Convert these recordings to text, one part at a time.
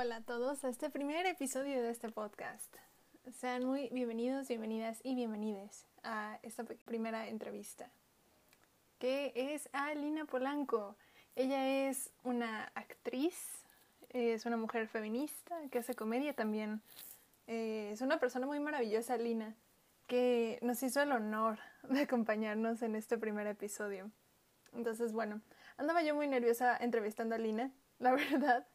hola a todos a este primer episodio de este podcast. Sean muy bienvenidos, bienvenidas y bienvenides a esta primera entrevista, que es a Lina Polanco. Ella es una actriz, es una mujer feminista que hace comedia también. Eh, es una persona muy maravillosa, Lina, que nos hizo el honor de acompañarnos en este primer episodio. Entonces, bueno, andaba yo muy nerviosa entrevistando a Lina, la verdad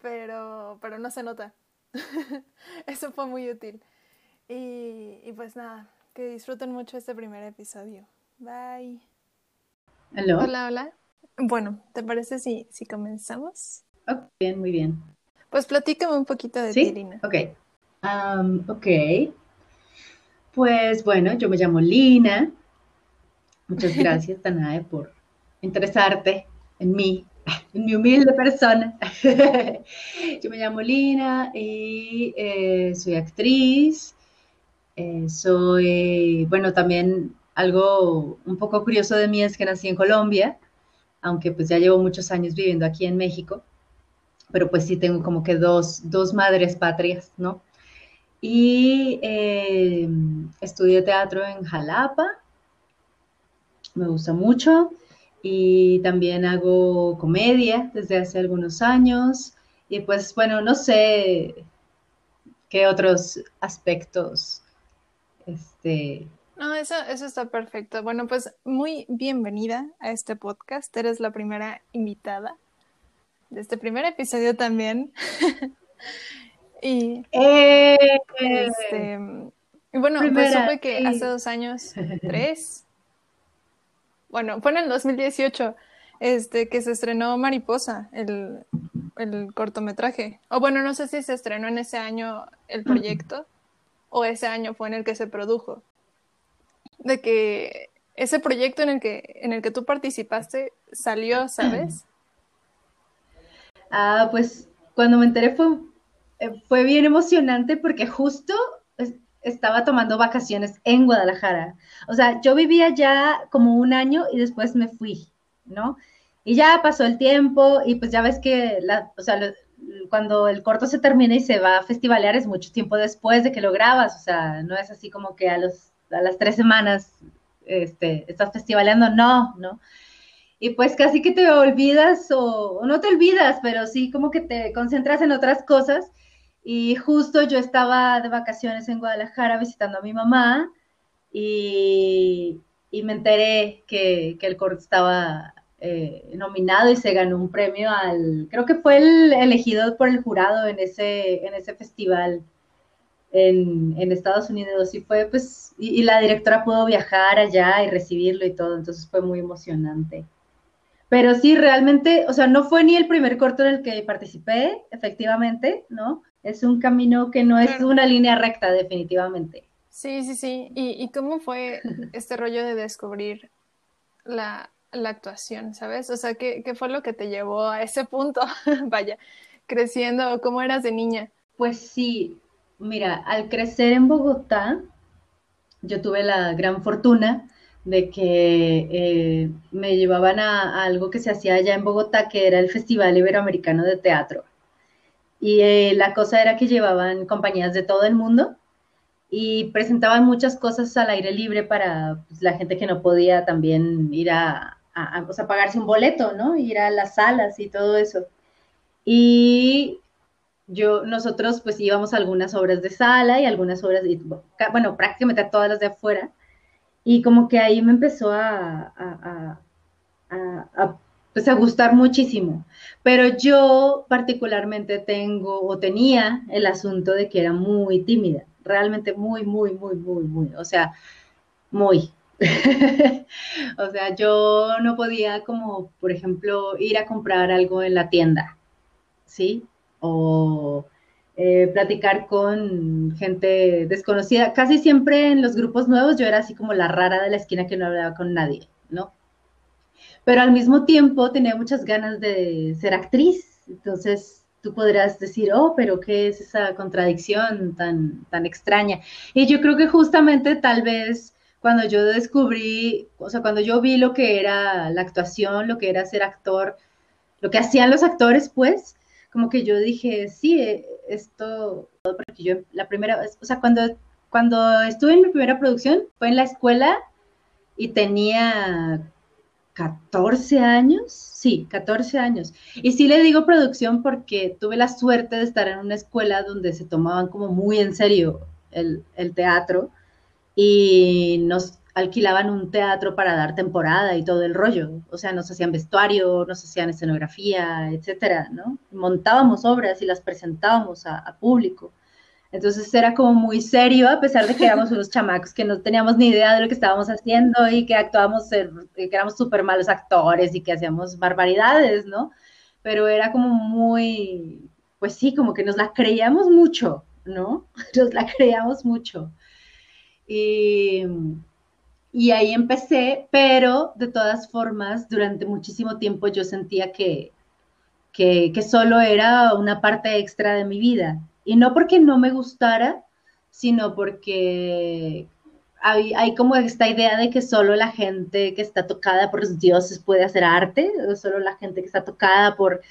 pero, pero no se nota. Eso fue muy útil. Y, y, pues nada, que disfruten mucho este primer episodio. Bye. Hola, hola. Bueno, ¿te parece si, si comenzamos? bien, muy bien. Pues platícame un poquito de ¿Sí? ti, Lina. Ok. Um, ok. Pues bueno, yo me llamo Lina. Muchas gracias, Tanae, por interesarte en mí mi humilde persona. Yo me llamo Lina y eh, soy actriz. Eh, soy, bueno, también algo un poco curioso de mí es que nací en Colombia, aunque pues ya llevo muchos años viviendo aquí en México, pero pues sí tengo como que dos, dos madres patrias, ¿no? Y eh, estudié teatro en Jalapa, me gusta mucho y también hago comedia desde hace algunos años y pues bueno, no sé qué otros aspectos este no, eso, eso está perfecto. Bueno, pues muy bienvenida a este podcast. Eres la primera invitada de este primer episodio también. y ¡Eh! este, y bueno, pues supe que hace dos años, tres, bueno, fue en el 2018, este, que se estrenó Mariposa, el, el cortometraje. O bueno, no sé si se estrenó en ese año el proyecto o ese año fue en el que se produjo. De que ese proyecto en el que, en el que tú participaste salió, ¿sabes? Ah, pues cuando me enteré fue, eh, fue bien emocionante porque justo estaba tomando vacaciones en Guadalajara. O sea, yo vivía ya como un año y después me fui, ¿no? Y ya pasó el tiempo y pues ya ves que, la, o sea, cuando el corto se termina y se va a festivalear es mucho tiempo después de que lo grabas, o sea, no es así como que a, las tres semanas este, estás festivaleando, no, ¿no? Y pues casi que te olvidas o no te olvidas, pero sí como que te concentras en otras cosas y justo yo estaba de vacaciones en Guadalajara visitando a mi mamá y, me enteré que, el corto estaba eh, nominado y se ganó un premio al, creo que fue el elegido por el jurado en ese, en ese festival en, Estados Unidos y fue pues, y, la directora pudo viajar allá y recibirlo y todo, entonces fue muy emocionante. Pero sí, realmente, o sea, no fue ni el primer corto en el que participé, efectivamente, ¿no? Es un camino que no es una línea recta, definitivamente. Sí, sí, sí. ¿Y, cómo fue este rollo de descubrir la, actuación, sabes? O sea, ¿qué, fue lo que te llevó a ese punto? Vaya, creciendo, ¿cómo eras de niña? Pues sí, mira, al crecer en Bogotá, yo tuve la gran fortuna de que eh, me llevaban a, a, algo que se hacía allá en Bogotá, que era el Festival Iberoamericano de Teatro. Y eh, la cosa era que llevaban compañías de todo el mundo y presentaban muchas cosas al aire libre para pues, la gente que no podía también ir a, a, pagarse un boleto, ¿no? Ir a las salas y todo eso. Y yo, nosotros pues íbamos a algunas obras de sala y algunas obras, de, bueno, prácticamente a todas las de afuera. Y como que ahí me empezó a, a, a pues a gustar muchísimo. Pero yo particularmente tengo o tenía el asunto de que era muy tímida, realmente muy, muy, muy, muy, muy, o sea, muy. o sea, yo no podía como, por ejemplo, ir a comprar algo en la tienda, ¿sí? O eh, platicar con gente desconocida. Casi siempre en los grupos nuevos yo era así como la rara de la esquina que no hablaba con nadie, ¿no? Pero al mismo tiempo tenía muchas ganas de ser actriz. Entonces tú podrás decir, oh, pero ¿qué es esa contradicción tan, tan extraña? Y yo creo que justamente tal vez cuando yo descubrí, o sea, cuando yo vi lo que era la actuación, lo que era ser actor, lo que hacían los actores, pues, como que yo dije, sí, eh, esto, porque yo la primera, o sea, cuando, cuando estuve en mi primera producción fue en la escuela y tenía 14 años, sí, 14 años. Y sí le digo producción porque tuve la suerte de estar en una escuela donde se tomaban como muy en serio el, el teatro y nos alquilaban un teatro para dar temporada y todo el rollo. O sea, nos hacían vestuario, nos hacían escenografía, etcétera, ¿no? Montábamos obras y las presentábamos a, público. Entonces era como muy serio, a pesar de que éramos unos chamacos que no teníamos ni idea de lo que estábamos haciendo y que actuábamos, que éramos súper malos actores y que hacíamos barbaridades, ¿no? Pero era como muy, pues sí, como que nos la creíamos mucho, ¿no? Nos la creíamos mucho. Y ahí empecé, pero de todas formas, durante muchísimo tiempo yo sentía que, que, solo era una parte extra de mi vida. Y no porque no me gustara, sino porque hay, como esta idea de que solo la gente que está tocada por los dioses puede hacer arte, o solo la gente que está tocada por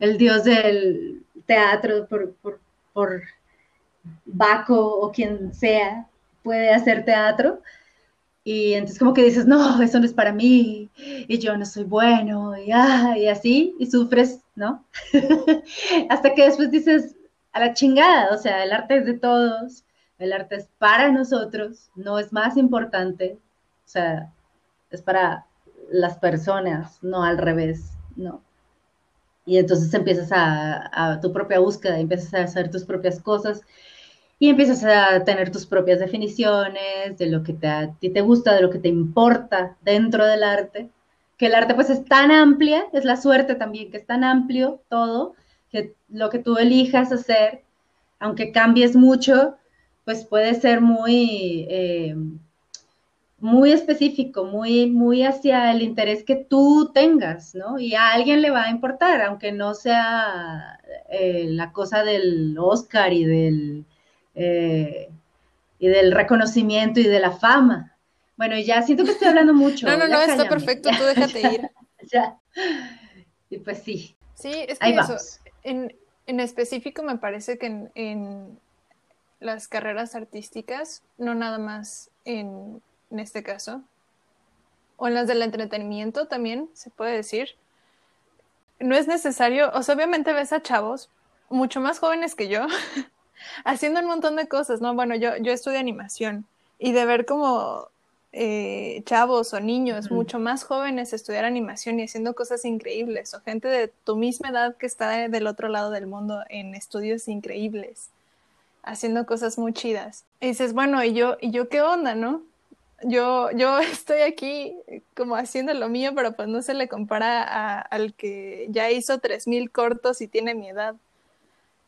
el dios del teatro, por, por, por Baco o quien sea, puede hacer teatro. Y entonces como que dices, no, eso no es para mí, y yo no soy bueno, y, ah, y así, y sufres, ¿no? Hasta que después dices, a la chingada, o sea, el arte es de todos, el arte es para nosotros, no es más importante, o sea, es para las personas, no al revés, ¿no? Y entonces empiezas a, tu propia búsqueda, empiezas a hacer tus propias cosas y empiezas a tener tus propias definiciones de lo que te, a ti te gusta, de lo que te importa dentro del arte, que el arte pues es tan amplia, es la suerte también que es tan amplio todo, que lo que tú elijas hacer, aunque cambies mucho, pues puede ser muy, eh, muy específico, muy, muy hacia el interés que tú tengas, ¿no? Y a alguien le va a importar, aunque no sea eh, la cosa del Oscar y del eh, y del reconocimiento y de la fama. Bueno, ya siento que estoy hablando mucho. no, no, no, está perfecto, tú déjate ir. ya. Y pues sí. Sí, es que eso, en, en, específico me parece que en, en, las carreras artísticas, no nada más en, en este caso, o en las del entretenimiento también, se puede decir, no es necesario, o sea, obviamente ves a chavos mucho más jóvenes que yo, haciendo un montón de cosas, ¿no? Bueno, yo, yo estudio animación y de ver como eh, chavos o niños mucho más jóvenes estudiar animación y haciendo cosas increíbles, o gente de tu misma edad que está del otro lado del mundo en estudios increíbles, haciendo cosas muy chidas. Y dices, bueno, ¿y yo, y yo qué onda, no? Yo, yo estoy aquí como haciendo lo mío, pero pues no se le compara al que ya hizo 3.000 cortos y tiene mi edad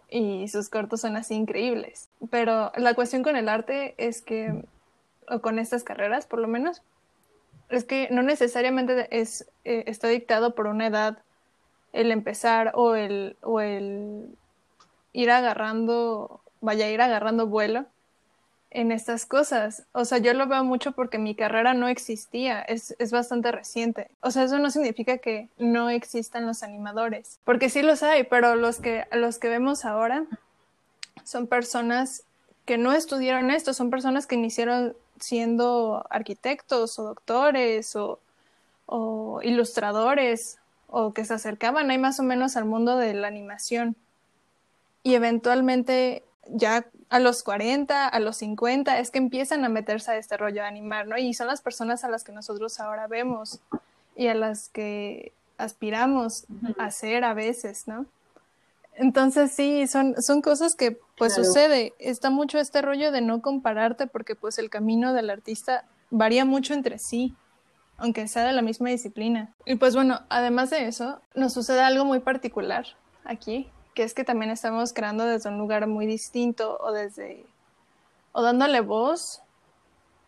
y sus cortos son así increíbles. Pero la cuestión con el arte es que, o con estas carreras por lo menos, es que no necesariamente es, eh, está dictado por una edad el empezar o el, o el ir agarrando, vaya ir agarrando vuelo, en estas cosas. O sea, yo lo veo mucho porque mi carrera no existía, es, es, bastante reciente. O sea, eso no significa que no existan los animadores, porque sí los hay, pero los que, los que vemos ahora son personas que no estudiaron esto, son personas que iniciaron siendo arquitectos o doctores o, o ilustradores o que se acercaban ahí más o menos al mundo de la animación. Y eventualmente ya a los 40, a los 50, es que empiezan a meterse a este rollo de animar, ¿no? Y son las personas a las que nosotros ahora vemos y a las que aspiramos a ser a veces, ¿no? Entonces sí, son, son cosas que pues sucede. Está mucho este rollo de no compararte porque pues el camino del artista varía mucho entre sí, aunque sea de la misma disciplina. Y pues bueno, además de eso, nos sucede algo muy particular aquí, que es que también estamos creando desde un lugar muy distinto o desde, o dándole voz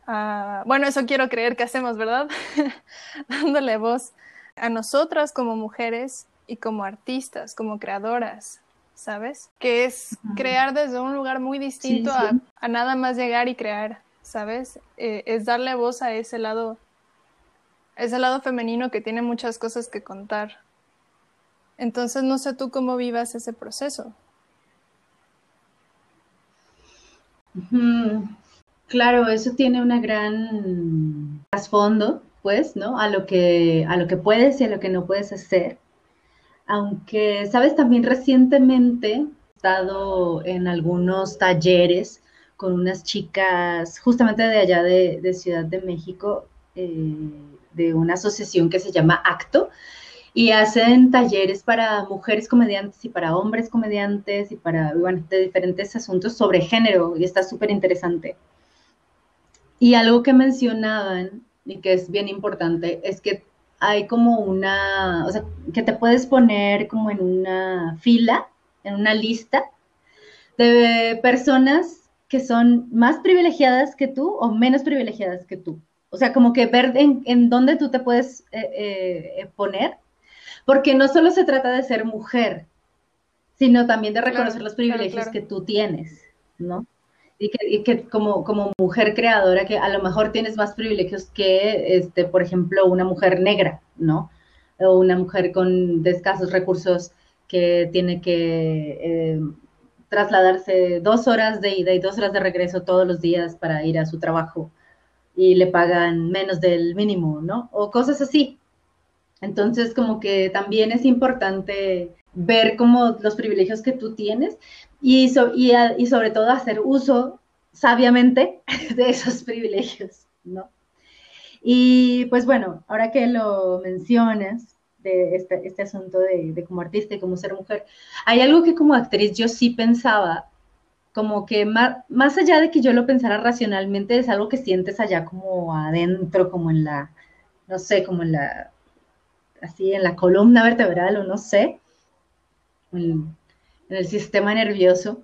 a, bueno, eso quiero creer que hacemos, ¿verdad? dándole voz a nosotras como mujeres y como artistas, como creadoras, ¿sabes? Que es crear desde un lugar muy distinto A, nada más llegar y crear, ¿sabes? Eh, es darle voz a ese lado, ese lado femenino que tiene muchas cosas que contar Entonces, no sé tú cómo vivas ese proceso. Claro, eso tiene una gran trasfondo, pues, ¿no? A lo que, a lo que puedes y a lo que no puedes hacer. Aunque, sabes, también recientemente he estado en algunos talleres con unas chicas justamente de allá de, Ciudad de México, eh, de una asociación que se llama Acto, y hacen talleres para mujeres comediantes y para hombres comediantes y para, bueno, de diferentes asuntos sobre género, y está súper interesante. Y algo que mencionaban y que es bien importante es que hay como una, o sea, que te puedes poner como en una fila, en una lista de personas que son más privilegiadas que tú o menos privilegiadas que tú. O sea, como que ver en, dónde tú te puedes eh, eh, poner, porque no solo se trata de ser mujer, sino también de reconocer los privilegios que tú tienes, ¿no? Y que, como, como mujer creadora, que a lo mejor tienes más privilegios que, este, por ejemplo, una mujer negra, ¿no? O una mujer con escasos recursos que tiene que eh, trasladarse dos horas de ida y dos horas de regreso todos los días para ir a su trabajo y le pagan menos del mínimo, ¿no? O cosas así. Entonces, como que también es importante ver como los privilegios que tú tienes y, y, sobre todo hacer uso sabiamente de esos privilegios, ¿no? Y pues bueno, ahora que lo mencionas, de este, este asunto de, como artista y como ser mujer, hay algo que como actriz yo sí pensaba, como que más, más allá de que yo lo pensara racionalmente, es algo que sientes allá como adentro, como en la, no sé, como en la, así en la columna vertebral o no sé, el sistema nervioso,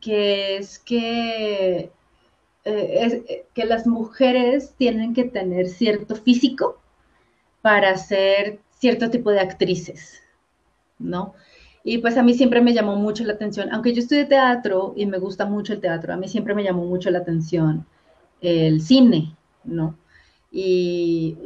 que es que, eh, es, que las mujeres tienen que tener cierto físico para ser cierto tipo de actrices, ¿no? Y pues a mí siempre me llamó mucho la atención, aunque yo estudié teatro y me gusta mucho el teatro, a mí siempre me llamó mucho la atención el cine, ¿no? Y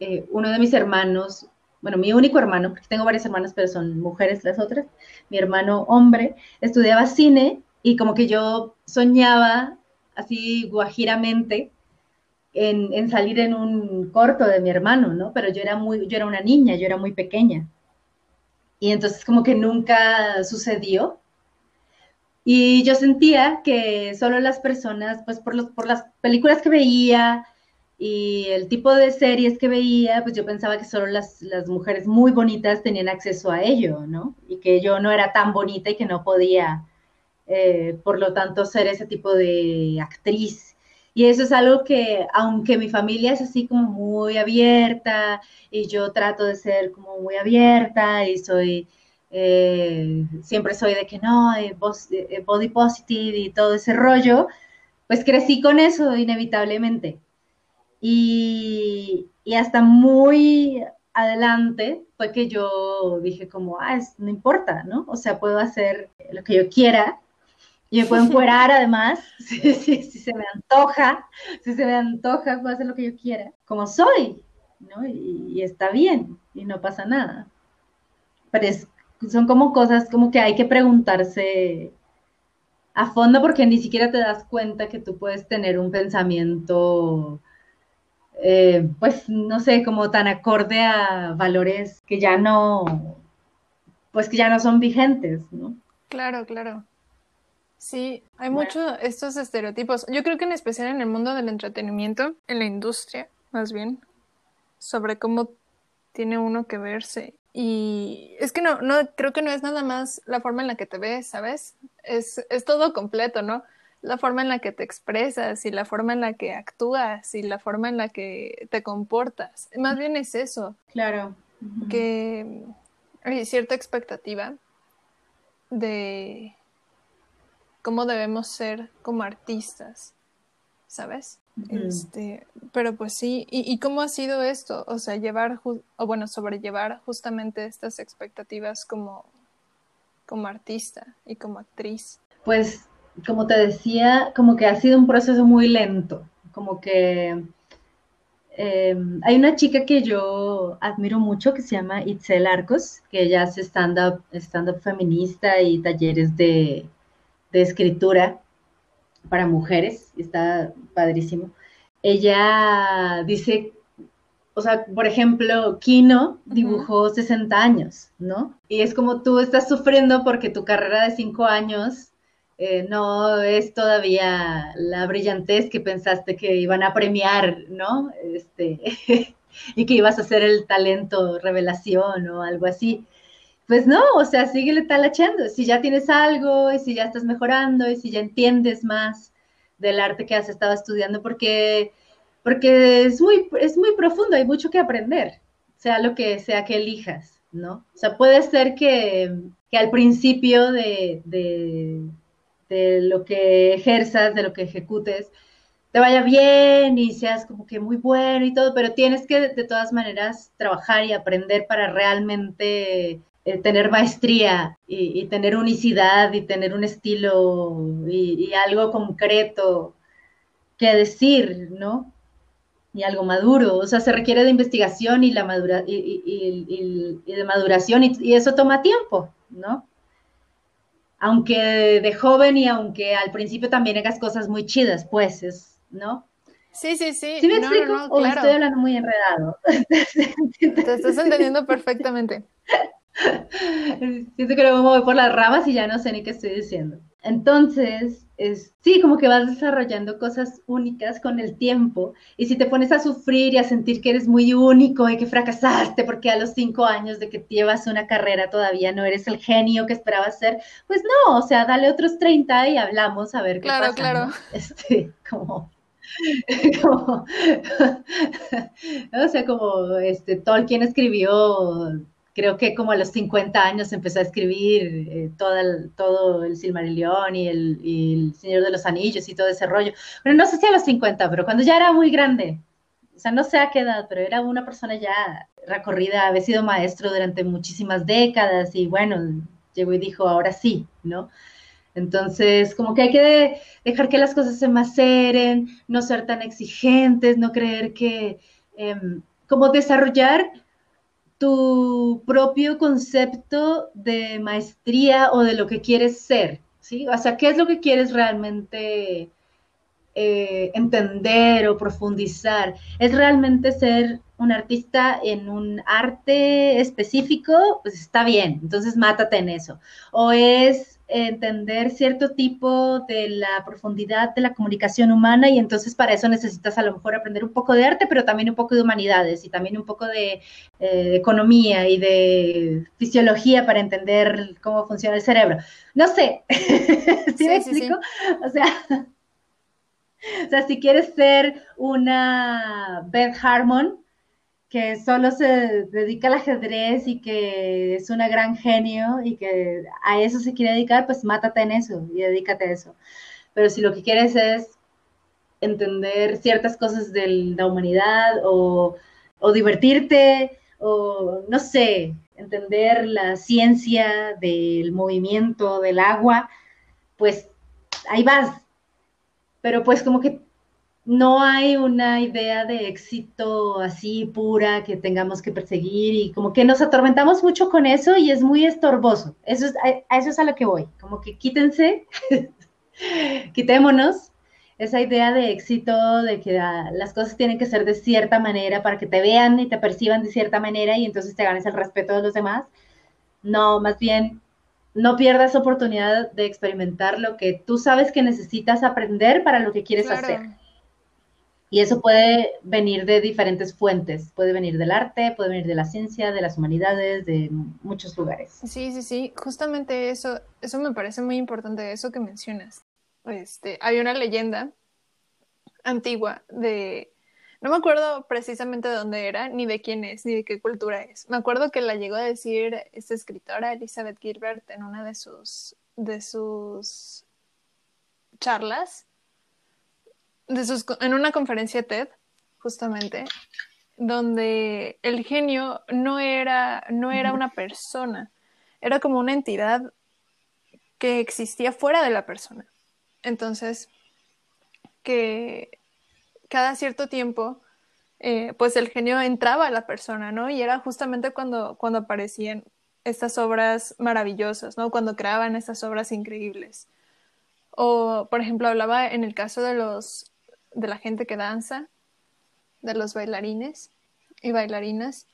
eh, uno de mis hermanos, bueno, mi único hermano, porque tengo varios hermanos, pero son mujeres las otras, mi hermano hombre, estudiaba cine y como que yo soñaba así guajiramente en, salir en un corto de mi hermano, ¿no? Pero yo era muy, yo era una niña, yo era muy pequeña. Y entonces como que nunca sucedió. Y yo sentía que solo las personas, pues por, los, por las películas que veía y el tipo de series que veía, pues yo pensaba que solo las, las mujeres muy bonitas tenían acceso a ello, ¿no? Y que yo no era tan bonita y que no podía, eh, por lo tanto, ser ese tipo de actriz y eso es algo que, aunque mi familia es así como muy abierta y yo trato de ser como muy abierta y soy, eh, siempre soy de que no, eh, body positive y todo ese rollo, pues crecí con eso inevitablemente. Y, y hasta muy adelante fue que yo dije como, ah, no importa, ¿no? O sea, puedo hacer lo que yo quiera y me puedo encuerar además, si, se me antoja, si se me antoja, puedo hacer lo que yo quiera, como soy, ¿no? Y, está bien, y no pasa nada. Pero son como cosas como que hay que preguntarse a fondo porque ni siquiera te das cuenta que tú puedes tener un pensamiento, eh, pues, no sé, como tan acorde a valores que ya no, pues que ya no son vigentes, ¿no? Claro, claro. Sí, hay muchos estos estereotipos. Yo creo que en especial en el mundo del entretenimiento, en la industria, más bien, sobre cómo tiene uno que verse. Y es que no, no, creo que no es nada más la forma en la que te ves, ¿sabes? Es, es todo completo, ¿no? La forma en la que te expresas y la forma en la que actúas y la forma en la que te comportas. Más bien es eso. Claro. Que hay cierta expectativa de cómo debemos ser como artistas, ¿sabes? Este, pero pues sí, ¿Y, cómo ha sido esto? O sea, llevar, o bueno, sobrellevar justamente estas expectativas como, como artista y como actriz. Pues, como te decía, como que ha sido un proceso muy lento, como que Em, hay una chica que yo admiro mucho que se llama Itzel Arcos, que ella hace stand-up stand feminista y talleres de, de escritura para mujeres, está padrísimo. Ella dice o sea, por ejemplo, Kino dibujó 60 años, ¿no? Y es como tú estás sufriendo porque tu carrera de 5 años eh, no es todavía la brillantez que pensaste que iban a premiar, ¿no? Este, y que ibas a ser el talento revelación o algo así. Pues no, o sea, síguele talachando. Si ya tienes algo y si ya estás mejorando y si ya entiendes más del arte que has estado estudiando, porque porque es muy, es muy profundo, hay mucho que aprender, sea lo que sea que elijas, ¿no? O sea, puede ser que, al principio de, de, lo que ejerzas, de lo que ejecutes, te vaya bien y seas como que muy bueno y todo, pero tienes que de, todas maneras trabajar y aprender para realmente eh, tener maestría y, tener unicidad y tener un estilo y, y algo concreto que decir, ¿no? y algo maduro. O sea, se requiere de investigación y, la madura, y, de maduración y, eso toma tiempo, ¿no? Aunque de joven y aunque al principio también hagas cosas muy chidas, pues, es, ¿no? Sí, sí, sí. ¿Sí me explico? o estoy hablando muy enredado. Te estás entendiendo perfectamente. Siento que luego me voy por las ramas y ya no sé ni qué estoy diciendo. Entonces, es, sí, como que vas desarrollando cosas únicas con el tiempo. Y si te pones a sufrir y a sentir que eres muy único y que fracasaste porque a los cinco años de que llevas una carrera todavía no eres el genio que esperabas ser, pues no, o sea, dale otros 30 y hablamos a ver qué claro, pasa. Claro, claro. Este, como, como o sea, como este, Tolkien escribió creo que como a los 50 años empezó a escribir eh, todo, el, todo el Silmarillion y el, Señor de los Anillos y todo ese rollo. Bueno, no sé si a los 50, pero cuando ya era muy grande, o sea, no sé a qué edad, pero era una persona ya recorrida, había sido maestro durante muchísimas décadas y bueno, llegó y dijo, ahora sí, ¿no? Entonces, como que hay que dejar que las cosas se maceren, no ser tan exigentes, no creer que, em, como desarrollar tu propio concepto de maestría o de lo que quieres ser, ¿sí? O sea, ¿qué es lo que quieres realmente eh, entender o profundizar? ¿Es realmente ser un artista en un arte específico? Pues está bien, entonces mátate en eso. ¿O es entender cierto tipo de la profundidad de la comunicación humana y entonces para eso necesitas a lo mejor aprender un poco de arte, pero también un poco de humanidades y también un poco de, eh, economía y de fisiología para entender cómo funciona el cerebro. No sé, ¿sí, me explico? O sea... O sea, si quieres ser una Beth Harmon, que solo se dedica al ajedrez y que es una gran genio y que a eso se quiere dedicar, pues mátate en eso y dedícate a eso. Pero si lo que quieres es entender ciertas cosas de la humanidad o, o divertirte o no sé, entender la ciencia del movimiento del agua, pues ahí vas. Pero pues como que no hay una idea de éxito así pura que tengamos que perseguir y como que nos atormentamos mucho con eso y es muy estorboso. Eso es, a, eso es a lo que voy. Como que quítense, quitémonos esa idea de éxito, de que ah, las cosas tienen que ser de cierta manera para que te vean y te perciban de cierta manera y entonces te ganes el respeto de los demás. No, más bien no pierdas oportunidad de experimentar lo que tú sabes que necesitas aprender para lo que quieres hacer. Y eso puede venir de diferentes fuentes, puede venir del arte, puede venir de la ciencia, de las humanidades, de muchos lugares. Sí, sí, sí, justamente eso, eso me parece muy importante, eso que mencionas. Este, hay una leyenda antigua de, no me acuerdo precisamente de dónde era, ni de quién es, ni de qué cultura es. Me acuerdo que la llegó a decir esta escritora, Elizabeth Gilbert, en una de sus, de sus charlas en una conferencia TED, justamente, donde el genio no era, no era una persona, era como una entidad que existía fuera de la persona. Entonces, que cada cierto tiempo eh, pues el genio entraba a la persona, ¿no? Y era justamente cuando, cuando aparecían estas obras maravillosas, ¿no? Cuando creaban estas obras increíbles. O, por ejemplo, hablaba en el caso de los de la gente que danza, de los bailarines y bailarinas,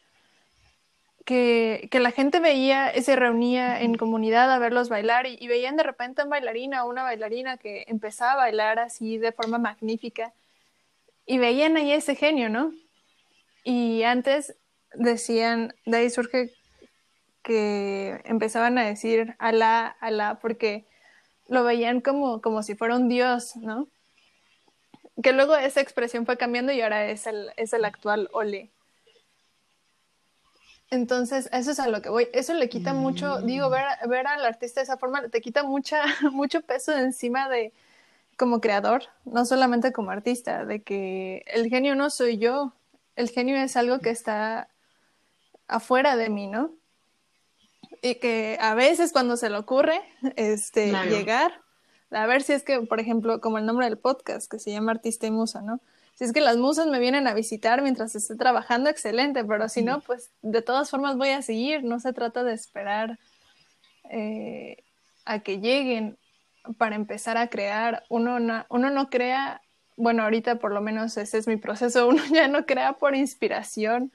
que, que la gente veía, se reunía en comunidad a verlos bailar y, y veían de repente a un bailarina o una bailarina que empezaba a bailar así de forma magnífica y veían ahí ese genio, ¿no? Y antes decían, de ahí surge que empezaban a decir Alá, Alá, porque lo veían como, como si fuera un dios, ¿no? Que luego esa expresión fue cambiando y ahora es el, es el actual Ole. Entonces, eso es a lo que voy. Eso le quita mucho, digo, ver, ver al artista de esa forma, te quita mucha, mucho peso de encima de como creador, no solamente como artista, de que el genio no soy yo, el genio es algo que está afuera de mí, ¿no? Y que a veces cuando se le ocurre este, llegar, a ver si es que, por ejemplo, como el nombre del podcast, que se llama Artista y Musa, ¿no? Si es que las musas me vienen a visitar mientras esté trabajando, excelente, pero si no, pues de todas formas voy a seguir, no se trata de esperar eh, a que lleguen para empezar a crear. Uno no, uno no crea, bueno, ahorita por lo menos ese es mi proceso, uno ya no crea por inspiración,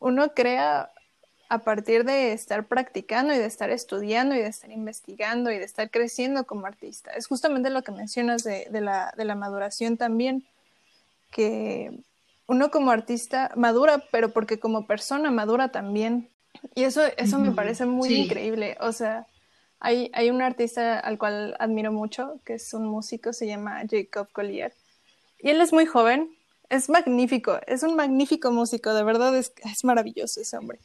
uno crea a partir de estar practicando y de estar estudiando y de estar investigando y de estar creciendo como artista. Es justamente lo que mencionas de, la, de la maduración también, que uno como artista madura, pero porque como persona madura también. Y eso, eso me parece muy increíble. O sea, hay, hay un artista al cual admiro mucho, que es un músico, se llama Jacob Collier. Y él es muy joven, es magnífico, es un magnífico músico, de verdad es, es maravilloso ese hombre.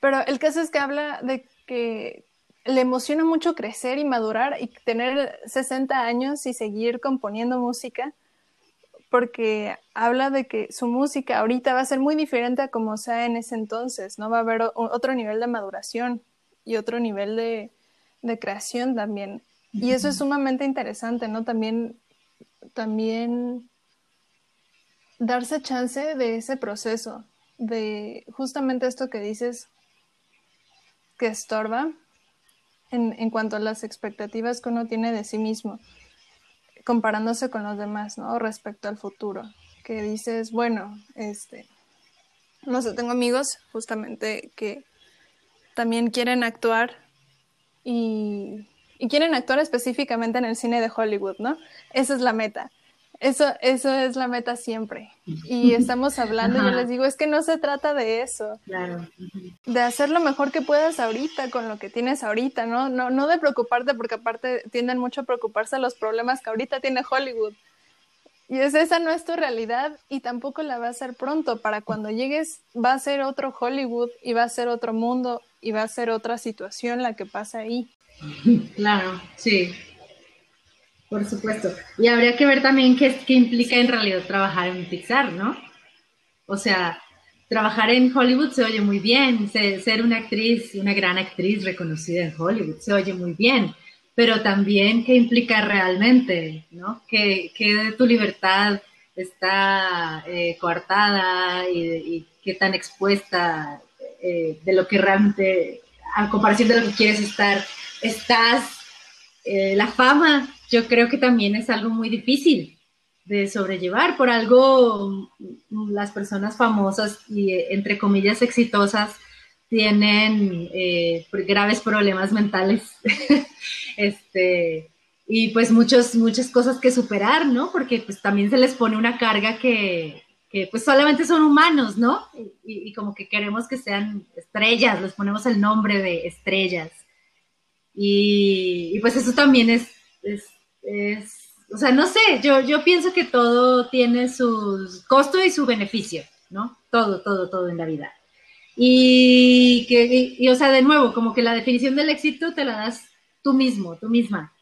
Pero el caso es que habla de que le emociona mucho crecer y madurar y tener 60 años y seguir componiendo música, porque habla de que su música ahorita va a ser muy diferente a como sea en ese entonces, ¿no? Va a haber otro nivel de maduración y otro nivel de, de creación también. Y eso es sumamente interesante, ¿no? También, también darse chance de ese proceso, de justamente esto que dices, que estorba en, en, cuanto a las expectativas que uno tiene de sí mismo, comparándose con los demás, ¿no? Respecto al futuro, que dices, bueno, este, no sé, tengo amigos justamente que también quieren actuar y, y quieren actuar específicamente en el cine de Hollywood, ¿no? Esa es la meta. Eso, eso es la meta siempre. Y estamos hablando, yo les digo, es que no se trata de eso. Claro. De hacer lo mejor que puedas ahorita con lo que tienes ahorita, ¿no? No, no de preocuparte, porque aparte tienden mucho a preocuparse los problemas que ahorita tiene Hollywood. Y es, esa no es tu realidad y tampoco la va a ser pronto. Para cuando llegues va a ser otro Hollywood y va a ser otro mundo y va a ser otra situación la que pasa ahí. Claro, sí. Por supuesto. Y habría que ver también qué, qué implica en realidad trabajar en Pixar, ¿no? O sea, trabajar en Hollywood se oye muy bien, ser una actriz, una gran actriz reconocida en Hollywood, se oye muy bien, pero también qué implica realmente, ¿no? Que, que tu libertad está eh, coartada y, qué tan expuesta eh, de lo que realmente, a comparación de lo que quieres estar, estás. Eh, la fama yo creo que también es algo muy difícil de sobrellevar. Por algo las personas famosas y entre comillas exitosas tienen eh, graves problemas mentales este, y pues muchos, muchas cosas que superar, ¿no? Porque pues también se les pone una carga que, que pues solamente son humanos, ¿no? Y, como que queremos que sean estrellas, les ponemos el nombre de estrellas. Y, pues eso también es es, o sea, no sé, yo, yo pienso que todo tiene su costo y su beneficio, ¿no? Todo, todo, todo en la vida. Y que, y, o sea, de nuevo, como que la definición del éxito te la das tú mismo, tú misma.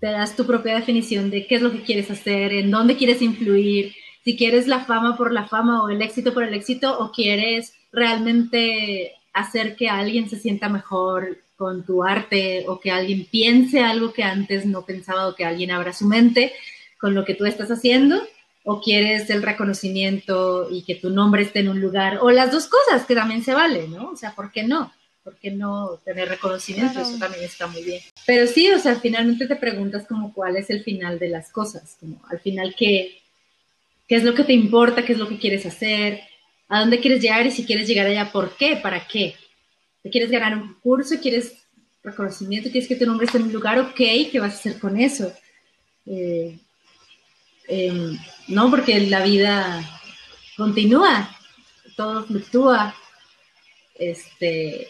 Te das tu propia definición de qué es lo que quieres hacer, en dónde quieres influir, si quieres la fama por la fama o el éxito por el éxito, o quieres realmente hacer que alguien se sienta mejor con tu arte o que alguien piense algo que antes no pensaba o que alguien abra su mente con lo que tú estás haciendo. o quieres el reconocimiento y que tu nombre esté en un lugar, o las dos cosas, que también se vale, ¿no? O sea, ¿por qué no? ¿Por qué no tener reconocimiento? Eso también está muy bien. Pero sí, o sea, finalmente te preguntas como cuál es el final de las cosas, como al final qué, qué es lo que te importa, qué es lo que quieres hacer, a dónde quieres llegar y si quieres llegar allá, ¿por qué? ¿Para qué? ¿Te quieres ganar un curso? ¿Quieres reconocimiento? ¿Quieres que tu nombre esté en un lugar? Ok, ¿qué vas a hacer con eso? Eh, em, no, porque la vida continúa, todo fluctúa, este,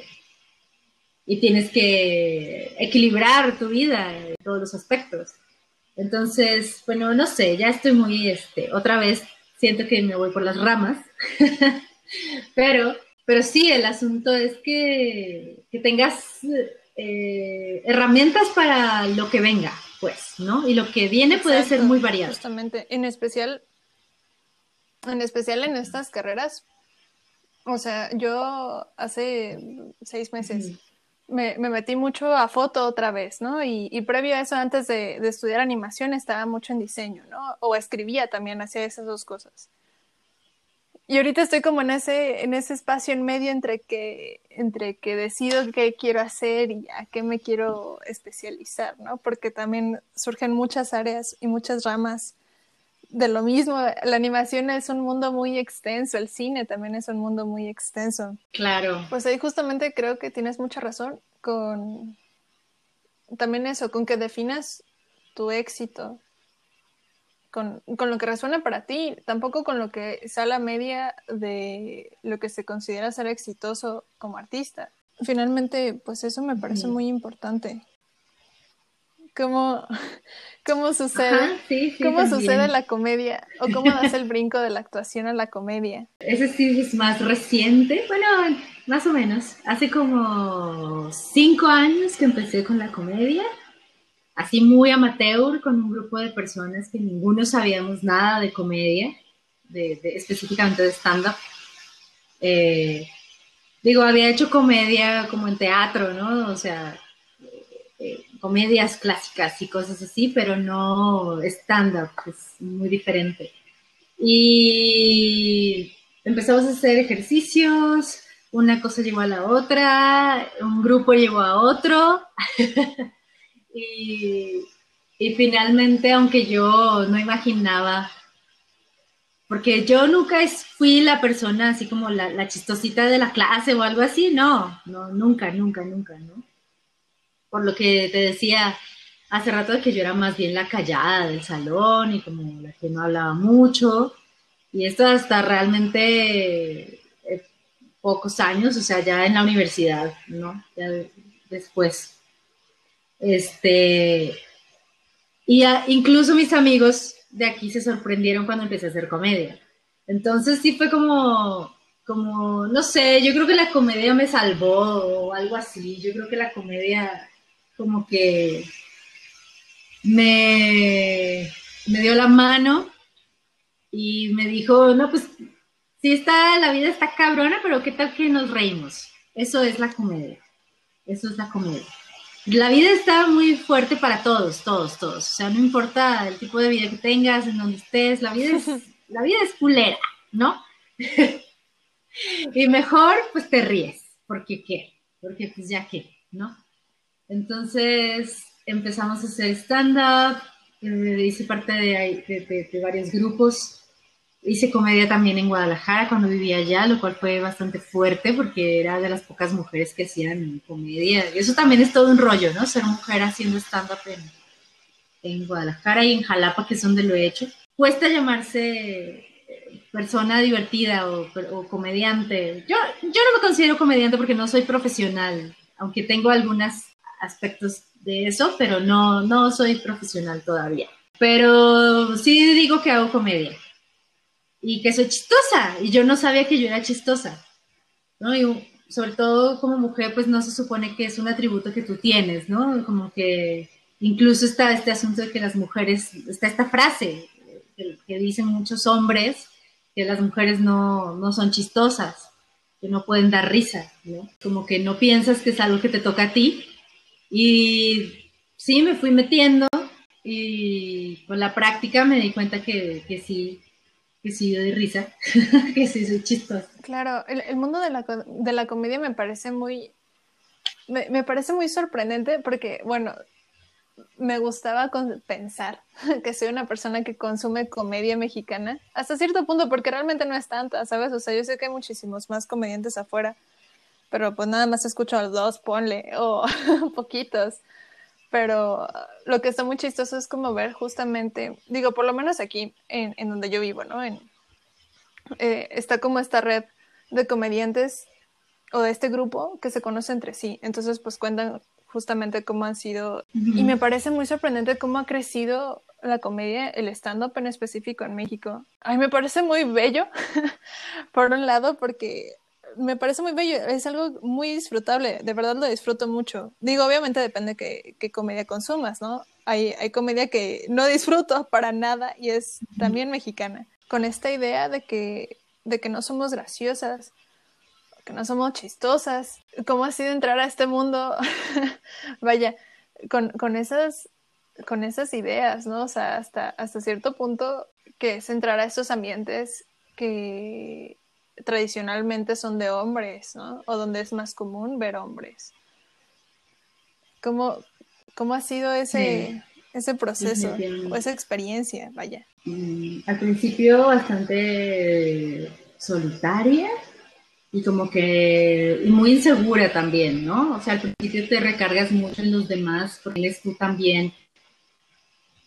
y tienes que equilibrar tu vida en todos los aspectos. Entonces, bueno, no sé, ya estoy muy, este, otra vez siento que me voy por las ramas, pero, pero sí, el asunto es que, que tengas eh, herramientas para lo que venga, pues, ¿no? Y lo que viene puede ser muy variado. Justamente, en especial, en especial en estas carreras. O sea, yo hace seis meses me, metí mucho a foto otra vez, ¿no? Y, previo a eso, antes de, estudiar animación, estaba mucho en diseño, ¿no? O escribía también, hacía esas dos cosas. Y ahorita estoy como en ese, en ese espacio en medio entre que, entre que decido qué quiero hacer y a qué me quiero especializar, ¿no? Porque también surgen muchas áreas y muchas ramas de lo mismo. La animación es un mundo muy extenso, el cine también es un mundo muy extenso. Claro. Pues ahí justamente creo que tienes mucha razón con también eso, con que definas tu éxito, con, con, lo que resuena para ti, tampoco con lo que sale a media de lo que se considera ser exitoso como artista. Finalmente, pues eso me parece muy importante. Como cómo sucede, cómo sucede la comedia o cómo das el brinco de la actuación a la comedia. Ese sí es más reciente, bueno, más o menos. Hace como cinco años que empecé con la comedia, así muy amateur, con un grupo de personas que ninguno sabíamos nada de comedia, de, específicamente de stand-up. Eh, digo, había hecho comedia como en teatro, ¿no? O sea, eh, comedias clásicas y cosas así, pero no stand-up, es muy diferente. Y empezamos a hacer ejercicios, una cosa llevó a la otra, un grupo llevó a otro. y, finalmente, aunque yo no imaginaba, porque yo nunca fui la persona así como la, chistosita de la clase o algo así, no, no, nunca, nunca, nunca, ¿no? por lo que te decía hace rato que yo era más bien la callada del salón y como la que no hablaba mucho. Y esto hasta realmente eh, pocos años, o sea, ya en la universidad, ¿no? Ya después. Este, y incluso mis amigos de aquí se sorprendieron cuando empecé a hacer comedia. Entonces sí fue como, como, no sé, yo creo que la comedia me salvó o algo así. Yo creo que la comedia como que me, dio la mano y me dijo, no, pues sí está, la vida está cabrona, pero ¿qué tal que nos reímos? Eso es la comedia. Eso es la comedia. La vida está muy fuerte para todos, todos, todos. O sea, no importa el tipo de vida que tengas, en donde estés, la vida es, la vida es culera, ¿no? y mejor, pues te ríes, porque qué, porque pues ya qué, ¿no? Entonces empezamos a hacer stand-up, eh, hice parte de, varios grupos, hice comedia también en Guadalajara cuando vivía allá, lo cual fue bastante fuerte porque era de las pocas mujeres que hacían comedia. Eso también es todo un rollo, ¿no? Ser mujer haciendo stand-up en, Guadalajara y en Jalapa, que es donde lo he hecho. Cuesta llamarse persona divertida o, o, comediante. Yo, yo no me considero comediante porque no soy profesional, aunque tengo algunas aspectos de eso, pero no, no soy profesional todavía. Pero sí digo que hago comedia y que soy chistosa y yo no sabía que yo era chistosa, ¿no? Y sobre todo como mujer, pues no se supone que es un atributo que tú tienes, ¿no? Como que incluso está este asunto de que las mujeres, está esta frase que, dicen muchos hombres, que las mujeres no, no son chistosas, que no pueden dar risa, ¿no? Como que no piensas que es algo que te toca a ti y sí, me fui metiendo y con la práctica me di cuenta que, que sí, que sí doy risa, que sí soy chistosa. Claro, el, mundo de la, de la, comedia me parece muy, me, me, parece muy sorprendente porque, bueno, me gustaba pensar que soy una persona que consume comedia mexicana hasta cierto punto, porque realmente no es tanta, ¿sabes? O sea, yo sé que hay muchísimos más comediantes afuera, pero pues nada más escucho a dos, ponle, o poquitos. Pero lo que está muy chistoso es como ver justamente, digo, por lo menos aquí en, en donde yo vivo, ¿no? En, eh, está como esta red de comediantes o de este grupo que se conoce entre sí. Entonces, pues cuentan justamente cómo han sido. Y me parece muy sorprendente cómo ha crecido la comedia, el stand-up en específico en México. A mí me parece muy bello, por un lado, porque me parece muy bello, es algo muy disfrutable, de verdad lo disfruto mucho. Digo, obviamente depende qué, qué comedia consumas, ¿no? Hay, hay comedia que no disfruto para nada y es también mexicana, con esta idea de que, de que no somos graciosas, que no somos chistosas. ¿Cómo ha sido entrar a este mundo? Vaya, con, con, esas, con esas ideas, ¿no? O sea, hasta, hasta cierto punto que es entrar a estos ambientes que tradicionalmente son de hombres, ¿no? O donde es más común ver hombres. ¿Cómo, cómo ha sido ese, ese proceso o esa experiencia? Vaya. Mm, al principio bastante solitaria, y como que muy insegura también, ¿no? O sea, al principio te recargas mucho en los demás porque eres tú también,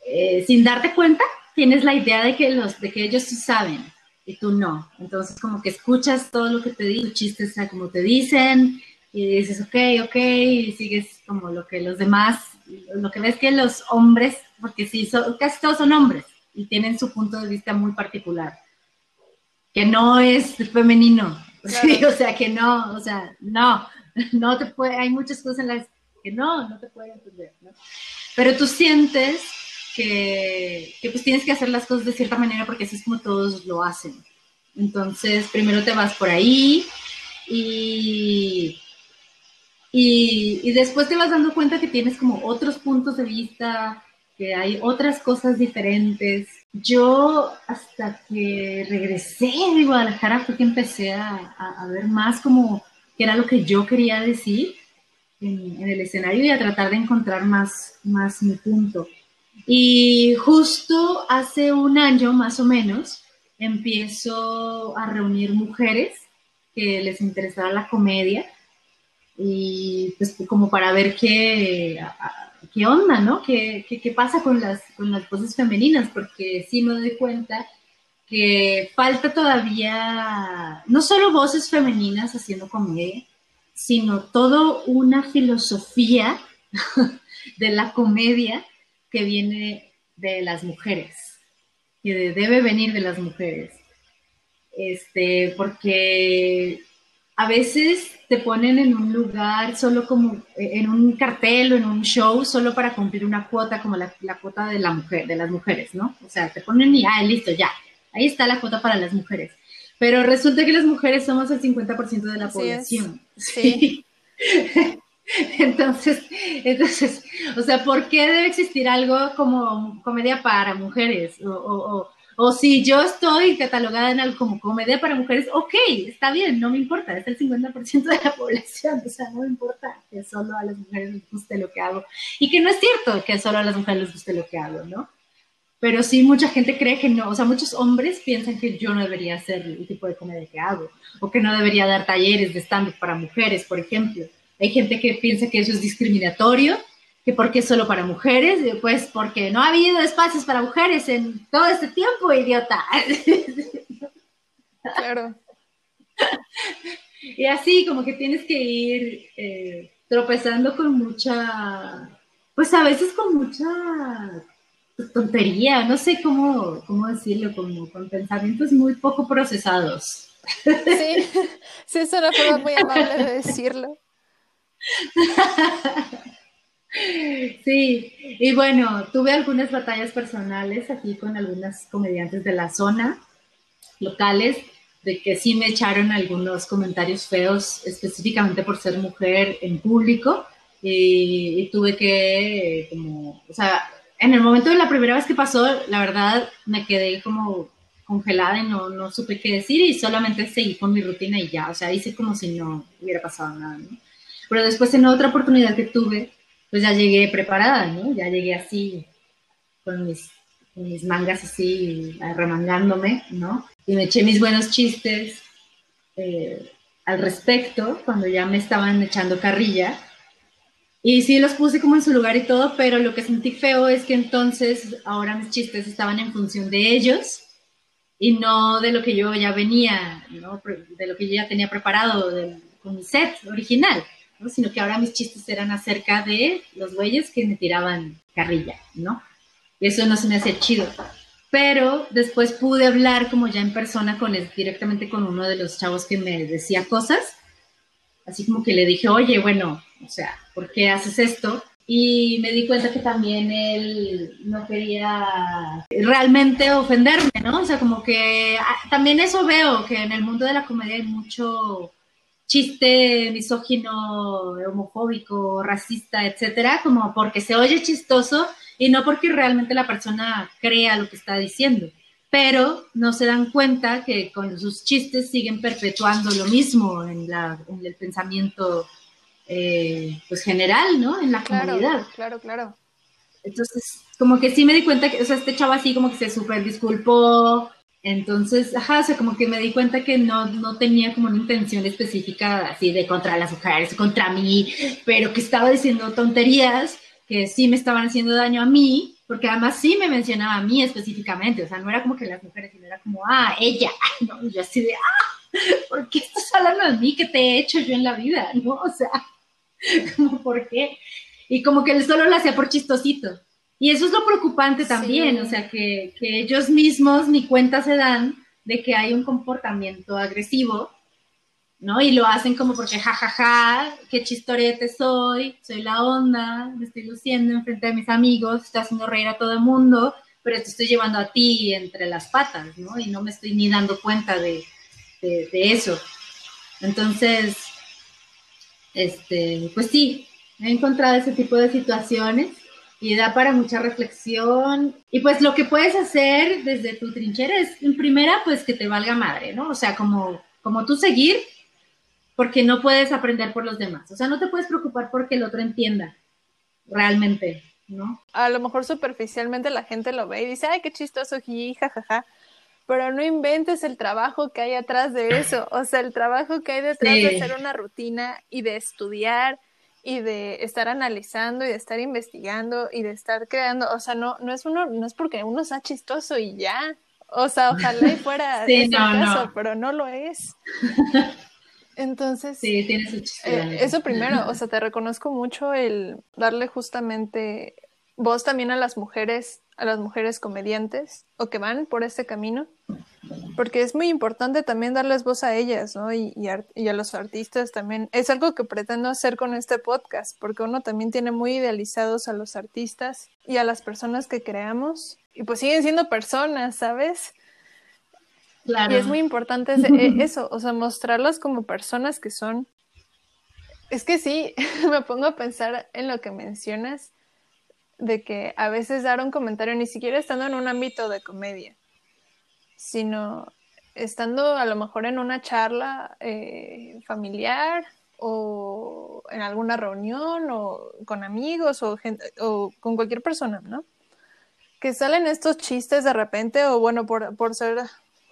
eh, sin darte cuenta, tienes la idea de que, los, de que ellos sí saben y tú no. Entonces como que escuchas todo lo que te dicen, chistes como te dicen y dices, ok, ok, y sigues como lo que los demás, lo que ves que los hombres, porque sí, son, casi todos son hombres y tienen su punto de vista muy particular, que no es femenino, Sí, o sea, que no, o sea, no, no te puede, hay muchas cosas en las que no, no te puede entender, ¿no? Pero tú sientes que, que, pues tienes que hacer las cosas de cierta manera porque así es como todos lo hacen. Entonces, primero te vas por ahí y, y, y después te vas dando cuenta que tienes como otros puntos de vista, que hay otras cosas diferentes. Yo hasta que regresé de Guadalajara fue que empecé a, a, ver más como qué era lo que yo quería decir en, en, el escenario y a tratar de encontrar más, más mi punto. Y justo hace un año más o menos empiezo a reunir mujeres que les interesaba la comedia y pues como para ver qué, qué onda, ¿no? ¿Qué, qué, pasa con las, con las voces femeninas? Porque sí me doy cuenta que falta todavía no solo voces femeninas haciendo comedia, sino toda una filosofía de la comedia que viene de las mujeres, que debe venir de las mujeres. Este, porque a veces te ponen en un lugar solo como eh, en un cartel o en un show solo para cumplir una cuota como la, la, cuota de la mujer, de las mujeres, ¿no? O sea, te ponen y ah, listo, ya, ahí está la cuota para las mujeres. Pero resulta que las mujeres somos el 50% de la población. Sí. entonces, entonces, o sea, ¿por qué debe existir algo como comedia para mujeres? O, o, o si yo estoy catalogada en algo como comedia para mujeres, ok, está bien, no me importa, es el 50% de la población, o sea, no me importa que solo a las mujeres les guste lo que hago. Y que no es cierto que solo a las mujeres les guste lo que hago, ¿no? Pero sí, mucha gente cree que no, o sea, muchos hombres piensan que yo no debería hacer el tipo de comedia que hago, o que no debería dar talleres de stand-up para mujeres, por ejemplo. Hay gente que piensa que eso es discriminatorio, que porque es solo para mujeres, pues porque no ha habido espacios para mujeres en todo este tiempo, idiota. Claro. Y así como que tienes que ir eh, tropezando con mucha, pues a veces con mucha tontería, no sé cómo, cómo decirlo, como con pensamientos muy poco procesados. Sí, sí, es una forma muy amable de decirlo. Sí, y bueno, tuve algunas batallas personales aquí con algunas comediantes de la zona, locales, de que sí me echaron algunos comentarios feos específicamente por ser mujer en público y, y tuve que, como, o sea, en el momento de la primera vez que pasó, la verdad me quedé como congelada y no, no supe qué decir y solamente seguí con mi rutina y ya, o sea, hice como si no hubiera pasado nada, ¿no? Pero después en otra oportunidad que tuve, pues ya llegué preparada, ¿no? Ya llegué así, con mis, mis mangas así, remangándome, ¿no? Y me eché mis buenos chistes eh, al respecto, cuando ya me estaban echando carrilla. Y sí los puse como en su lugar y todo, pero lo que sentí feo es que entonces ahora mis chistes estaban en función de ellos y no de lo que yo ya venía, ¿no? de lo que yo ya tenía preparado con mi set original, ¿no? sino que ahora mis chistes eran acerca de los güeyes que me tiraban carrilla, ¿no? Y eso no se me hacía chido. Pero después pude hablar como ya en persona con directamente con uno de los chavos que me decía cosas, así como que le dije, oye, bueno, o sea, ¿por qué haces esto? y me di cuenta que también él no quería realmente ofenderme, ¿no? O sea, como que ah, también eso veo, que en el mundo de la comedia hay mucho chiste misógino, homofóbico, racista, etcétera, como porque se oye chistoso y no porque realmente la persona crea lo que está diciendo. Pero no se dan cuenta que con sus chistes siguen perpetuando lo mismo en, la, en el pensamiento eh, pues general, ¿no? En la comunidad. Claro, claro. Entonces, como que sí me di cuenta que, o sea, este chavo así como que se súper disculpó. Entonces, ajá, o sea, como que me di cuenta que no, no tenía como una intención específica así de contra las mujeres, contra mí, pero que estaba diciendo tonterías que sí me estaban haciendo daño a mí, porque además sí me mencionaba a mí específicamente, o sea, no era como que las mujeres, sino era como, ah, ella, ¿no? Yo así de, ah, ¿por qué estás hablando de mí? ¿Qué te he hecho yo en la vida? ¿No? O sea, como, ¿por qué? Y como que solo lo hacía por chistosito. Y eso es lo preocupante también, o sea, que, que, ellos mismos ni cuenta se dan de que hay un comportamiento agresivo, ¿no? Y lo hacen como porque, jajaja, ja, ja, qué chistorete soy, soy la onda, me estoy luciendo enfrente de mis amigos, estoy haciendo reír a todo el mundo, pero te estoy llevando a ti entre las patas, ¿no? Y no me estoy ni dando cuenta de, de, de eso. Entonces, este, pues sí, he encontrado ese tipo de situaciones y da para mucha reflexión. Y pues lo que puedes hacer desde tu trinchera es, en primera, pues que te valga madre, ¿no? O sea, como, como tú seguir, porque no puedes aprender por los demás. O sea, no te puedes preocupar porque el otro entienda realmente, ¿no? A lo mejor superficialmente la gente lo ve y dice, ay, qué chistoso, jajaja. Ja, pero no inventes el trabajo que hay atrás de eso, o sea, el trabajo que hay detrás de hacer una rutina y de estudiar y de estar analizando y de estar investigando y de estar creando, o sea, no, no es uno, no es porque uno sea chistoso y ya, o sea, ojalá y fuera sí, caso, pero no lo es. Entonces, sí, eh, eso primero, o sea, te reconozco mucho el darle justamente voz también a las mujeres a las mujeres comediantes o que van por este camino, porque es muy importante también darles voz a ellas, ¿no? Y, y, a los artistas también. Es algo que pretendo hacer con este podcast, porque uno también tiene muy idealizados a los artistas y a las personas que creamos, y pues siguen siendo personas, ¿sabes? Claro. Y es muy importante e, eso, o sea, mostrarlas como personas que son. Es que sí, me pongo a pensar en lo que mencionas de que a veces dar un comentario, ni siquiera estando en un ámbito de comedia, sino estando a lo mejor en una charla eh, familiar o en alguna reunión o con amigos o, con cualquier persona, ¿no? Que salen estos chistes de repente o bueno, por, por ser,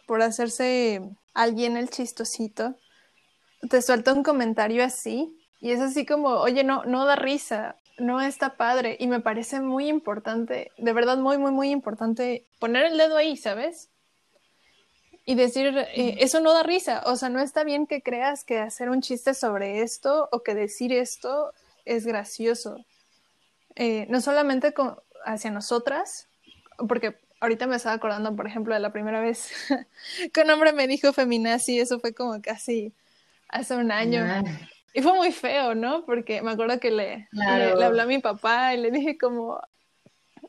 por hacerse alguien el chistosito, te suelta un comentario así y es así como, oye, no, no da risa no está padre y me parece muy importante, de verdad muy, muy, muy importante poner el dedo ahí, ¿sabes? Y decir, eh, eso no da risa, o sea, no está bien que creas que hacer un chiste sobre esto o que decir esto es gracioso. Eh, no solamente hacia nosotras, porque ahorita me estaba acordando, por ejemplo, de la primera vez que un hombre me dijo feminazi, eso fue como casi hace un año. Y fue muy feo, ¿no? Porque me acuerdo que le, le, habló a mi papá y le dije como,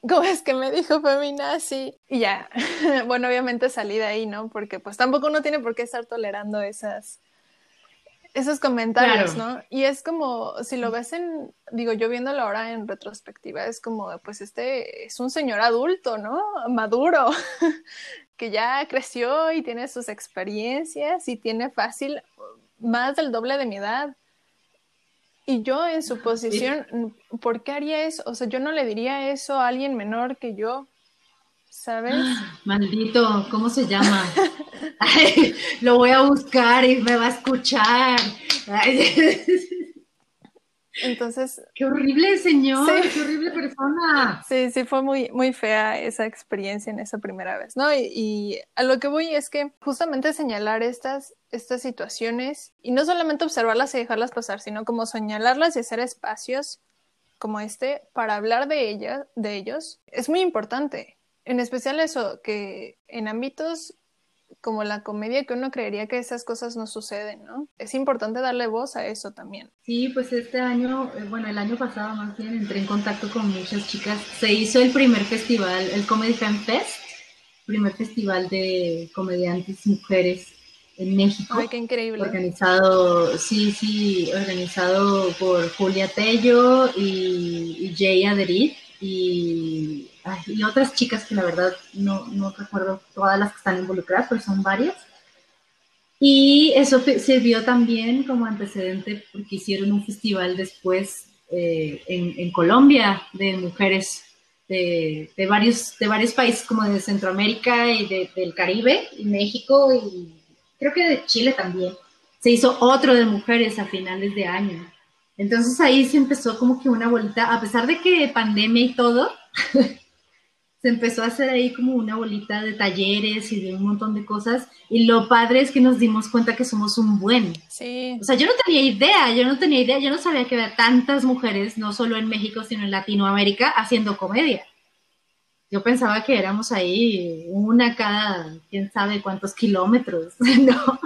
¿cómo es que me dijo feminazi? Y ya, bueno, obviamente salí de ahí, ¿no? Porque pues tampoco uno tiene por qué estar tolerando esas, esos comentarios, ¿no? Y es como, si lo ves en, digo, yo viéndolo ahora en retrospectiva, es como, pues este es un señor adulto, ¿no? Maduro, que ya creció y tiene sus experiencias y tiene fácil más del doble de mi edad. Y yo en su posición, ¿por qué haría eso? O sea, yo no le diría eso a alguien menor que yo, ¿sabes? Maldito, ¿cómo se llama? lo voy a buscar y me va a escuchar. Entonces. Qué horrible señor, qué horrible persona. Sí, sí, fue muy, muy fea esa experiencia en esa primera vez, ¿no? Y, y, a lo que voy es que justamente señalar estas, estas situaciones y no solamente observarlas y dejarlas pasar, sino como señalarlas y hacer espacios como este para hablar de ellas, de ellos, es muy importante. En especial eso, que en ámbitos como la comedia que uno creería que esas cosas no suceden, ¿no? Es importante darle voz a eso también. Sí, pues este año, eh, bueno, el año pasado más bien entré en contacto con muchas chicas. Se hizo el primer festival, el Comedy Fan Fest, primer festival de comediantes mujeres en México. Ay, qué increíble. Organizado, sí, sí, organizado por Julia Tello y, y Jay Aderit y, y, otras chicas que la verdad no, no, recuerdo todas las que están involucradas, pero son varias. Y eso sirvió también como antecedente porque hicieron un festival después eh, en, en, Colombia de mujeres de, de, varios, de varios países como de Centroamérica y de, del Caribe y México y creo que de Chile también. Se hizo otro de mujeres a finales de año. Entonces ahí se empezó como que una bolita, a pesar de que pandemia y todo, se empezó a hacer ahí como una bolita de talleres y de un montón de cosas. Y lo padre es que nos dimos cuenta que somos un buen. Sí. O sea, yo no tenía idea, yo no tenía idea, yo no sabía que había tantas mujeres, no solo en México, sino en Latinoamérica, haciendo comedia. Yo pensaba que éramos ahí una cada quién sabe cuántos kilómetros, ¿no?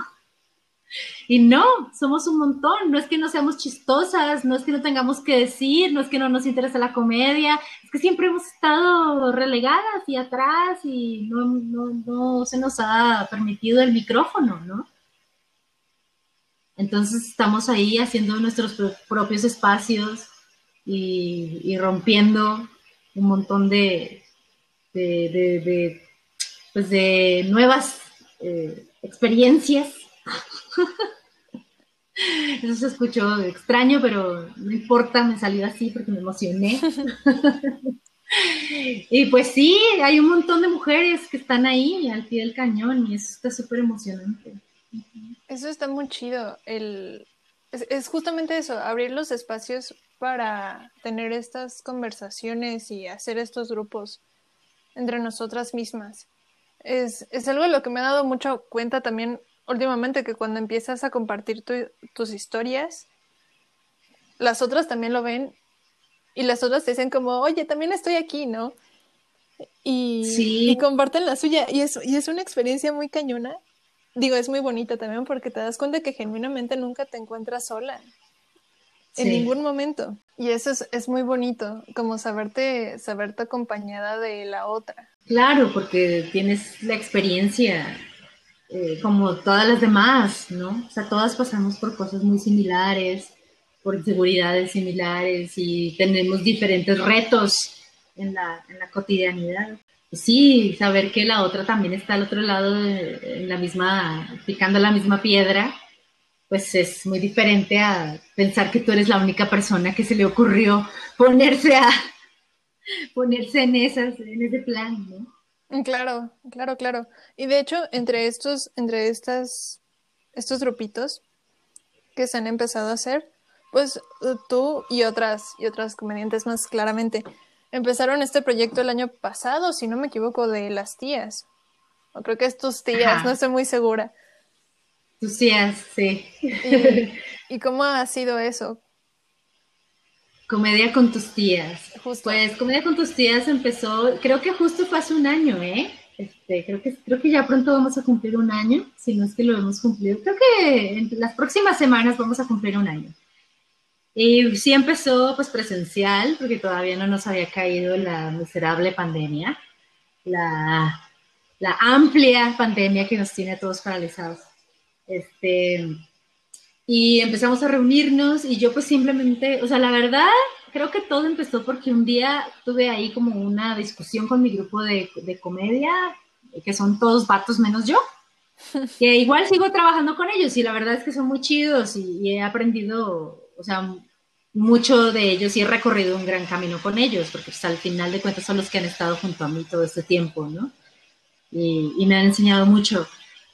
Y no, somos un montón. No es que no seamos chistosas, no es que no tengamos que decir, no es que no nos interese la comedia, es que siempre hemos estado relegadas y atrás y no, no, no se nos ha permitido el micrófono, ¿no? Entonces estamos ahí haciendo nuestros propios espacios y, rompiendo un montón de, de, pues de nuevas eh, experiencias Eso se escuchó extraño, pero no importa, me salió así porque me emocioné. y pues sí, hay un montón de mujeres que están ahí al pie del cañón y eso está súper emocionante. Eso está muy chido. El... Es, es, justamente eso, abrir los espacios para tener estas conversaciones y hacer estos grupos entre nosotras mismas. Es, es algo de lo que me ha dado mucha cuenta también últimamente que cuando empiezas a compartir tus historias, las otras también lo ven y las otras te dicen como, oye, también estoy aquí, ¿no? Y, y comparten la suya y es, y es una experiencia muy cañona. Digo, es muy bonita también porque te das cuenta que genuinamente nunca te encuentras sola. En ningún momento. Y eso es, es, muy bonito, como saberte, saberte acompañada de la otra. Claro, porque tienes la experiencia eh, como todas las demás, ¿no? O sea, todas pasamos por cosas muy similares, por inseguridades similares y tenemos diferentes retos en la, en la cotidianidad. Sí, saber que la otra también está al otro lado, de, en la misma, picando la misma piedra, pues es muy diferente a pensar que tú eres la única persona que se le ocurrió ponerse a ponerse en esas, en ese plan, ¿no? Mm, claro, claro, claro. Y de hecho, entre estos, entre estas, estos grupitos que se han empezado a hacer, pues uh, tú y otras, y otras comediantes más claramente, empezaron este proyecto el año pasado, si no me equivoco, de las tías. O creo que es tus tías, no estoy muy segura. Tus tías, sí. ¿Y, cómo ha sido eso? Comedia con tus tías. Pues Comedia con tus tías empezó, creo que justo fue hace un año, ¿eh? Este, creo que creo que ya pronto vamos a cumplir un año, si no es que lo hemos cumplido. Creo que en las próximas semanas vamos a cumplir un año. Y sí empezó pues presencial, porque todavía no nos había caído la miserable pandemia, la, la amplia pandemia que nos tiene a todos paralizados. Este, y empezamos a reunirnos y yo pues simplemente, o sea, la verdad, creo que todo empezó porque un día tuve ahí como una discusión con mi grupo de, de comedia, que son todos vatos menos yo, que igual sigo trabajando con ellos y la verdad es que son muy chidos y, y he aprendido, o sea, mucho de ellos y he recorrido un gran camino con ellos, porque pues, al final de cuentas son los que han estado junto a mí todo este tiempo, ¿no? Y, y me han enseñado mucho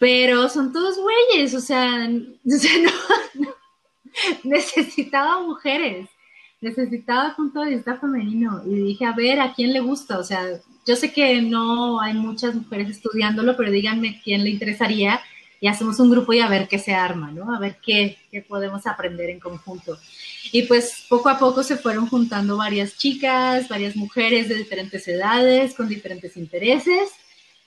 pero son todos güeyes, o sea, necesitaba mujeres, necesitaba punto de vista femenino y dije, a ver, ¿a quién le gusta? O sea, yo sé que no hay muchas mujeres estudiándolo, pero díganme quién le interesaría y hacemos un grupo y a ver qué se arma, ¿no? A ver qué, qué podemos aprender en conjunto. Y pues poco a poco se fueron juntando varias chicas, varias mujeres de diferentes edades, con diferentes intereses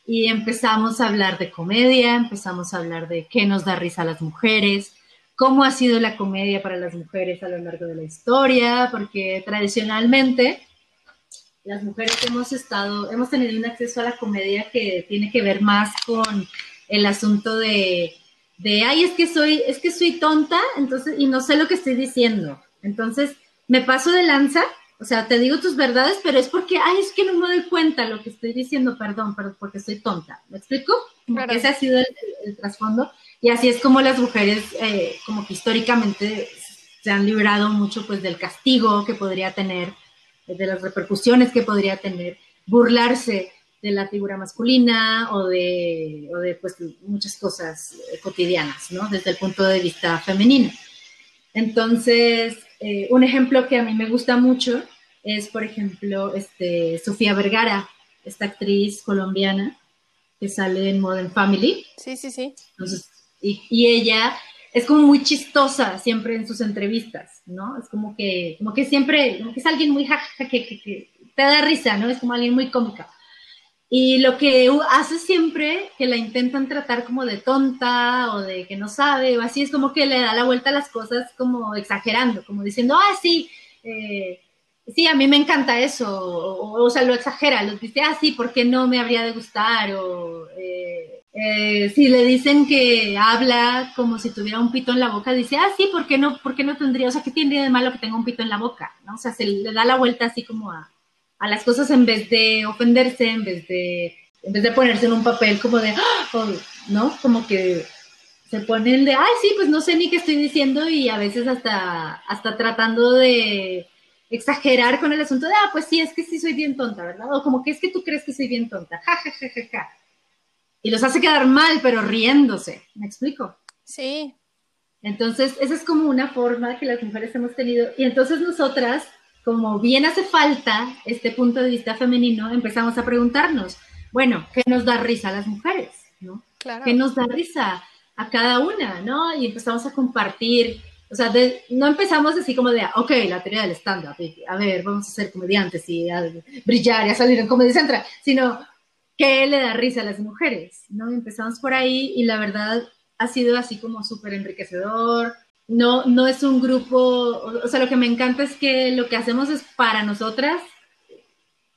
y empezamos a hablar de comedia, empezamos a hablar de qué nos da risa a las mujeres, cómo ha sido la comedia para las mujeres a lo largo de la historia, porque tradicionalmente las mujeres hemos estado, hemos tenido un acceso a la comedia que tiene que ver más con el asunto de, de ay, es que soy, es que soy tonta, entonces, y no sé lo que estoy diciendo. Entonces, me paso de lanza o sea, te digo tus verdades, pero es porque, ay, es que no me doy cuenta lo que estoy diciendo, perdón, pero porque soy tonta. ¿Me explico? ese ha sido el, trasfondo. Y así es como las mujeres, eh, como que históricamente se han librado mucho pues del castigo que podría tener, de las repercusiones que podría tener, burlarse de la figura masculina o de, o de pues muchas cosas cotidianas, ¿no? Desde el punto de vista femenino. Entonces, eh, un ejemplo que a mí me gusta mucho es, por ejemplo, este, Sofía Vergara, esta actriz colombiana que sale en Modern Family. Sí, sí, sí. y, ella es como muy chistosa siempre en sus entrevistas, ¿no? Es como que, como que siempre, como que es alguien muy jajaja, que, que, te da risa, ¿no? Es como alguien muy cómica. Y lo que hace siempre que la intentan tratar como de tonta o de que no sabe o así, es como que le da la vuelta a las cosas como exagerando, como diciendo, ah, sí, eh, sí, a mí me encanta eso, o, sea, lo exagera, lo dice, ah, sí, ¿por qué no me habría de gustar? O eh, eh, si le dicen que habla como si tuviera un pito en la boca, dice, ah, sí, ¿por qué no, por qué no tendría? O sea, ¿qué tiene de malo que tenga un pito en la boca? ¿no? O sea, se le da la vuelta así como a a las cosas en vez de ofenderse, en vez de, en vez de ponerse en un papel como de, ¡Ah! ¿no? Como que se ponen de, ay, sí, pues no sé ni qué estoy diciendo y a veces hasta, hasta tratando de exagerar con el asunto de, ah, pues sí, es que sí soy bien tonta, ¿verdad? O como que es que tú crees que soy bien tonta, ja, ja, ja, ja, ja. Y los hace quedar mal, pero riéndose, ¿me explico? Sí. Entonces, esa es como una forma que las mujeres hemos tenido. Y entonces nosotras como bien hace falta este punto de vista femenino, empezamos a preguntarnos, bueno, ¿qué nos da risa a las mujeres? ¿no? ¿Qué nos da risa a cada una? ¿no? Y empezamos a compartir, o sea, no empezamos así como de, ok, la teoría del stand-up, a ver, vamos a ser comediantes y a brillar y a salir en Comedy Central, sino, ¿qué le da risa a las mujeres? ¿no? empezamos por ahí y la verdad ha sido así como súper enriquecedor, no, no es un grupo, o sea, lo que me encanta es que lo que hacemos es para nosotras,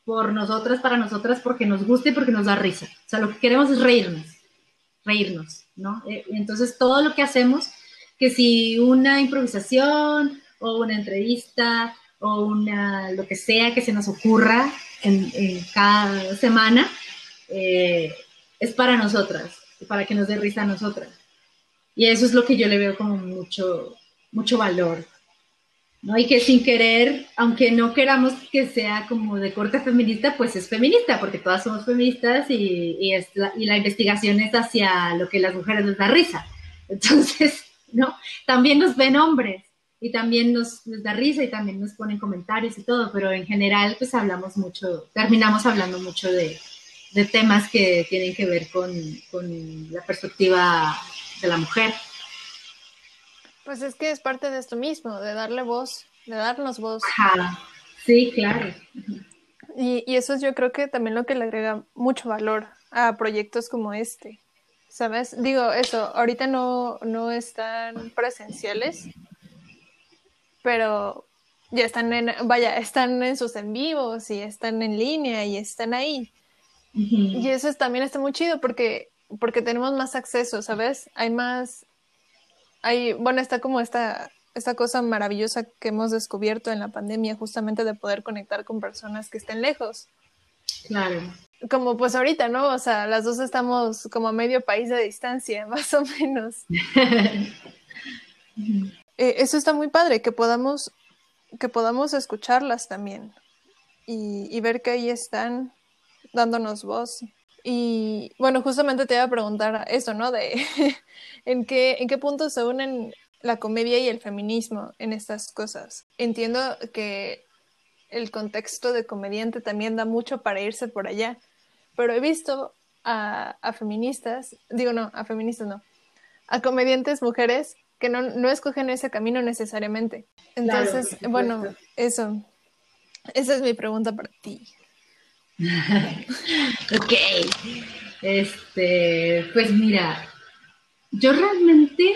por nosotras, para nosotras, porque nos gusta y porque nos da risa. O sea, lo que queremos es reírnos, reírnos, ¿no? Eh, entonces, todo lo que hacemos, que si una improvisación o una entrevista o una, lo que sea que se nos ocurra en, cada semana, eh, es para nosotras, para que nos dé risa a nosotras. Y eso es lo que yo le veo como mucho, mucho valor. ¿no? Y que sin querer, aunque no queramos que sea como de corte feminista, pues es feminista, porque todas somos feministas y, y, la, investigación es hacia lo que las mujeres les da risa. Entonces, ¿no? También nos ven hombres y también nos, da risa y también nos ponen comentarios y todo, pero en general pues hablamos mucho, terminamos hablando mucho de, de temas que tienen que ver con, con la perspectiva de la mujer. Pues es que es parte de esto mismo, de darle voz, de darnos voz. Sí, claro. Y, y, eso es yo creo que también lo que le agrega mucho valor a proyectos como este. ¿Sabes? Digo, eso, ahorita no, no están presenciales, pero ya están en, vaya, están en sus en vivos y están en línea y están ahí. Y eso también está muy chido porque porque tenemos más acceso, ¿sabes? Hay más, hay, bueno, está como esta, esta cosa maravillosa que hemos descubierto en la pandemia, justamente de poder conectar con personas que estén lejos. Claro. Como pues ahorita, ¿no? O sea, las dos estamos como a medio país de distancia, más o menos. Eh, eso está muy padre, que podamos, que podamos escucharlas también y, y ver que ahí están dándonos voz. Y bueno, justamente te iba a preguntar eso, ¿no? De ¿en qué, en qué punto se unen la comedia y el feminismo en estas cosas. Entiendo que el contexto de comediante también da mucho para irse por allá, pero he visto a, feministas, digo no, a feministas no, a comediantes mujeres que no, no escogen ese camino necesariamente. Entonces, bueno, eso, esa es mi pregunta para ti. ok, este, pues mira, yo realmente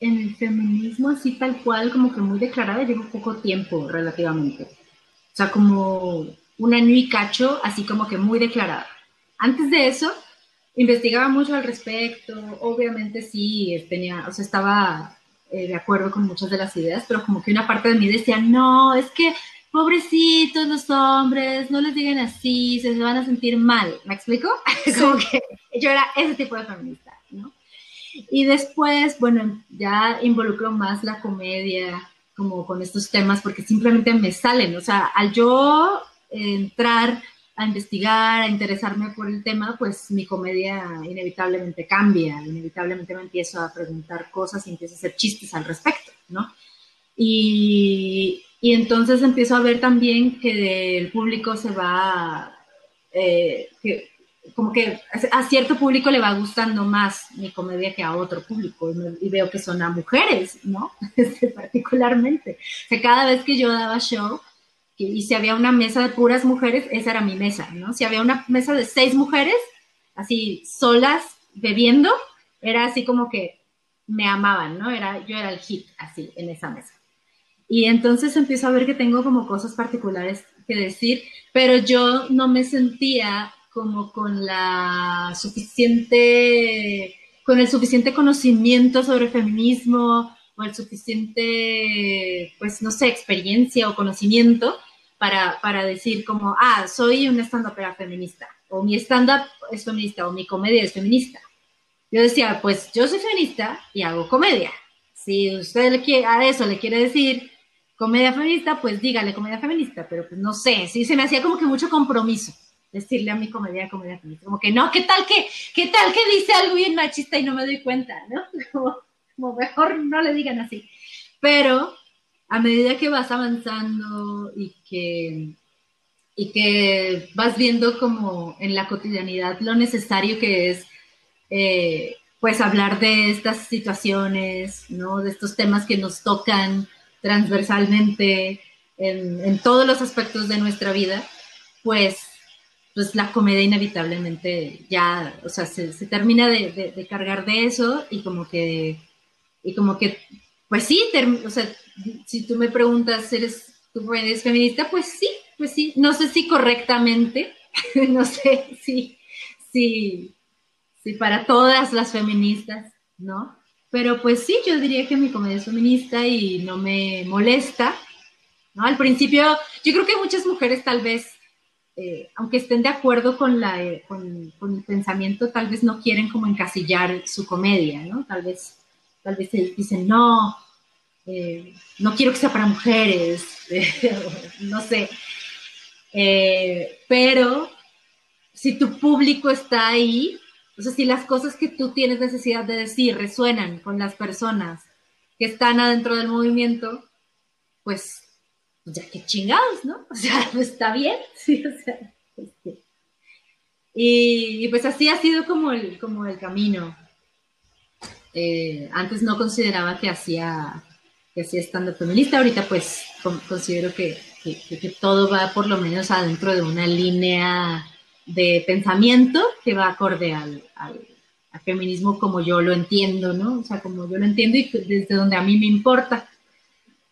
en el feminismo así tal cual, como que muy declarada, llevo poco tiempo relativamente. O sea, como un año y cacho, así como que muy declarada. Antes de eso, investigaba mucho al respecto, obviamente sí, tenía, o sea, estaba eh, de acuerdo con muchas de las ideas, pero como que una parte de mí decía, no, es que pobrecitos los hombres, no les digan así, se van a sentir mal. ¿Me explico? como que yo era ese tipo de feminista, ¿no? Y después, bueno, ya involucro más la comedia como con estos temas porque simplemente me salen, o sea, al yo entrar a investigar, a interesarme por el tema, pues mi comedia inevitablemente cambia, inevitablemente me empiezo a preguntar cosas y empiezo a hacer chistes al respecto, ¿no? Y, y entonces empiezo a ver también que el público se va, eh, que como que a cierto público le va gustando más mi comedia que a otro público y, veo que son a mujeres, ¿no? Este, particularmente. O sea, cada vez que yo daba show y si había una mesa de puras mujeres, esa era mi mesa, ¿no? Si había una mesa de seis mujeres, así solas, bebiendo, era así como que me amaban, ¿no? Era, yo era el hit, así, en esa mesa. Y entonces empiezo a ver que tengo como cosas particulares que decir, pero yo no me sentía como con la suficiente, con el suficiente conocimiento sobre feminismo o el suficiente, pues no sé, experiencia o conocimiento para, para decir como, ah, soy una stand-upera feminista, o mi stand-up es feminista, o mi comedia es feminista. Yo decía, pues yo soy feminista y hago comedia. Si usted le quiere, a eso le quiere decir comedia feminista, pues dígale comedia feminista, pero pues no sé, sí se me hacía como que mucho compromiso decirle a mi comedia, comedia como que no, ¿qué tal que, qué tal que dice algo bien machista y no me doy cuenta, ¿no? Como, mejor no le digan así. Pero a medida que vas avanzando y que, y que vas viendo como en la cotidianidad lo necesario que es, eh, pues hablar de estas situaciones, ¿no? De estos temas que nos tocan transversalmente en, todos los aspectos de nuestra vida, pues pues la comedia inevitablemente ya, o sea, se, termina de, cargar de eso y como que, y como que, pues sí, o sea, si tú me preguntas, ¿eres, tú eres feminista? Pues sí, pues sí, no sé si correctamente, no sé si, si, si para todas las feministas, ¿no? Pero pues sí, yo diría que mi comedia es feminista y no me molesta, ¿no? Al principio, yo creo que muchas mujeres tal vez eh, aunque estén de acuerdo con, la, eh, con, el pensamiento, tal vez no quieren como encasillar su comedia, ¿no? Tal vez, tal vez dicen, no, eh, no quiero que sea para mujeres, no sé. pero si tu público está ahí, o sea, si las cosas que tú tienes necesidad de decir resuenan con las personas que están adentro del movimiento, pues ya que chingados, ¿no? O sea, pues está bien, sí, o sea. Este. Y, pues así ha sido como el, como el camino. Eh, antes no consideraba que hacía, que hacía estando feminista, ahorita pues considero que, que, todo va por lo menos adentro de una línea de pensamiento que va acorde al, feminismo como yo lo entiendo, ¿no? O sea, como yo lo entiendo y desde donde a mí me importa.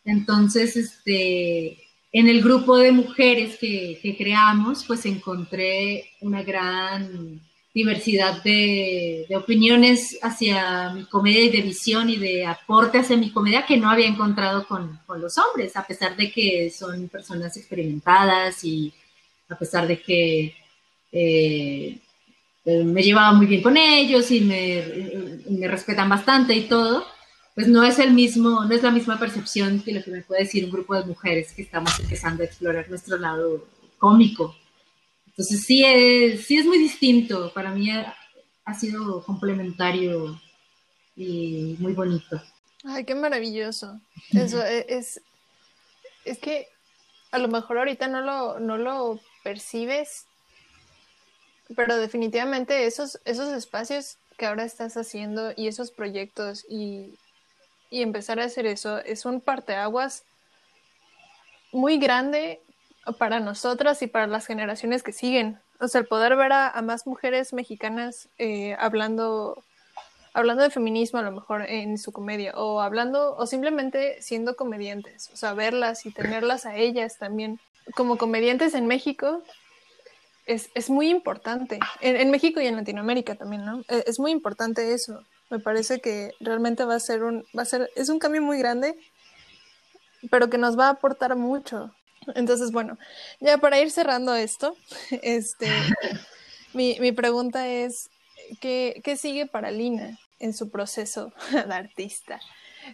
Entonces, este, en el grupo de mujeres que, creamos, pues encontré una gran diversidad de, opiniones hacia mi comedia y de visión y de aporte hacia mi comedia que no había encontrado con, los hombres, a pesar de que son personas experimentadas y a pesar de que eh, eh, me llevaba muy bien con ellos y me, respetan bastante y todo, pues no es el mismo, no es la misma percepción que lo que me puede decir un grupo de mujeres que estamos empezando a explorar nuestro lado cómico entonces sí es, sí es muy distinto. Para mí ha, sido complementario y muy bonito. Ay, qué maravilloso. Eso e, es, es que a lo mejor ahorita no lo, no lo percibes, pero definitivamente esos, esos espacios que ahora estás haciendo y esos proyectos y, y empezar a hacer eso es un parteaguas muy grande para nosotras y para las generaciones que siguen. O sea, el poder ver a, más mujeres mexicanas eh, hablando, hablando de feminismo a lo mejor en su comedia, o hablando, o simplemente siendo comediantes, o sea, verlas y tenerlas a ellas también como comediantes en México. Es, es muy importante, en, en, México y en Latinoamérica también, ¿no? Es, es muy importante eso. Me parece que realmente va a ser un, va a ser, es un cambio muy grande, pero que nos va a aportar mucho. Entonces, bueno, ya para ir cerrando esto, este, mi, mi pregunta es, ¿qué, ¿qué, sigue para Lina en su proceso de artista?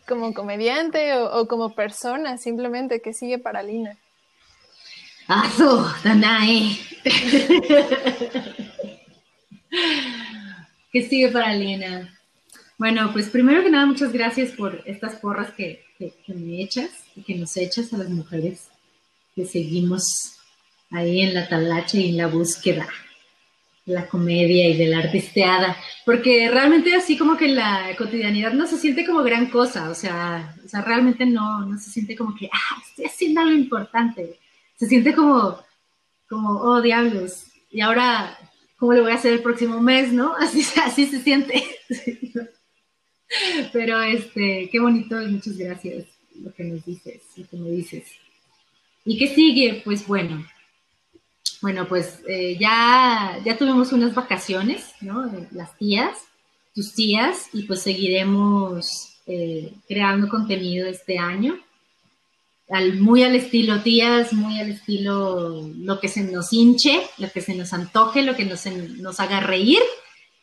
¿Como comediante o, como persona? Simplemente, ¿qué sigue para Lina? ¡Azu, Danae! ¿Qué sigue para Lina? Bueno, pues primero que nada, muchas gracias por estas porras que, que, que me echas y que nos echas a las mujeres que seguimos ahí en la talacha y en la búsqueda de la comedia y de la artisteada, porque realmente así como que la cotidianidad no se siente como gran cosa, o sea, o sea realmente no, no se siente como que, ah, estoy haciendo algo importante, se siente como, como, oh, diablos, y ahora, ¿cómo le voy a hacer el próximo mes, no? Así, así se siente. Pero, este, qué bonito y muchas gracias lo que nos dices, lo que me dices. ¿Y qué sigue? Pues bueno, bueno, pues eh, ya, ya tuvimos unas vacaciones, ¿no? Las tías, tus tías, y pues seguiremos eh, creando contenido este año. Al, muy al estilo tías, muy al estilo lo que se nos hinche, lo que se nos antoje, lo que nos, nos haga reír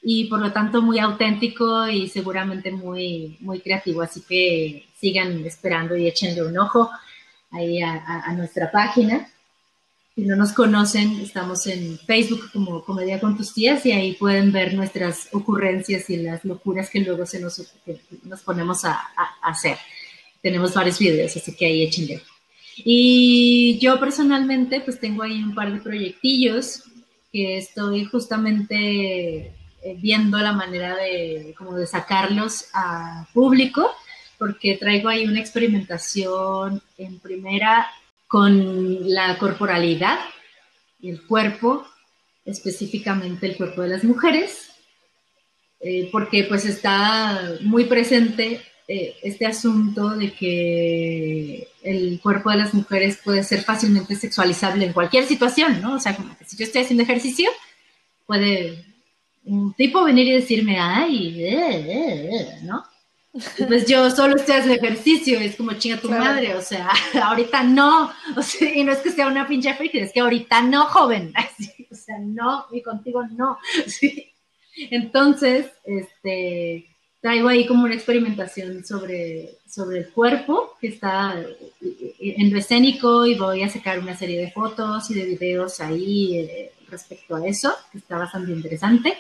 y por lo tanto muy auténtico y seguramente muy, muy creativo. Así que sigan esperando y échenle un ojo ahí a, nuestra página. Si no nos conocen, estamos en Facebook como Comedia con tus tías y ahí pueden ver nuestras ocurrencias y las locuras que luego se nos, nos ponemos a, hacer. Tenemos varios videos, así que ahí échenle. Y yo personalmente pues tengo ahí un par de proyectillos que estoy justamente eh, viendo la manera de como de sacarlos a público porque traigo ahí una experimentación en primera con la corporalidad y el cuerpo, específicamente el cuerpo de las mujeres, eh, porque pues está muy presente eh, este asunto de que el cuerpo de las mujeres puede ser fácilmente sexualizable en cualquier situación, ¿no? O sea, como que si yo estoy haciendo ejercicio, puede un tipo venir y decirme, ay, eh, ¿no? Pues yo solo estoy haciendo ejercicio, es como chinga tu madre, o sea, ahorita no, o sea, y no es que sea una pinche friki, es que ahorita no, joven, o sea, no, y contigo no, Entonces, este, traigo ahí como una experimentación sobre, sobre el cuerpo, que está en lo escénico, y voy a sacar una serie de fotos y de videos ahí eh, respecto a eso, que está bastante interesante.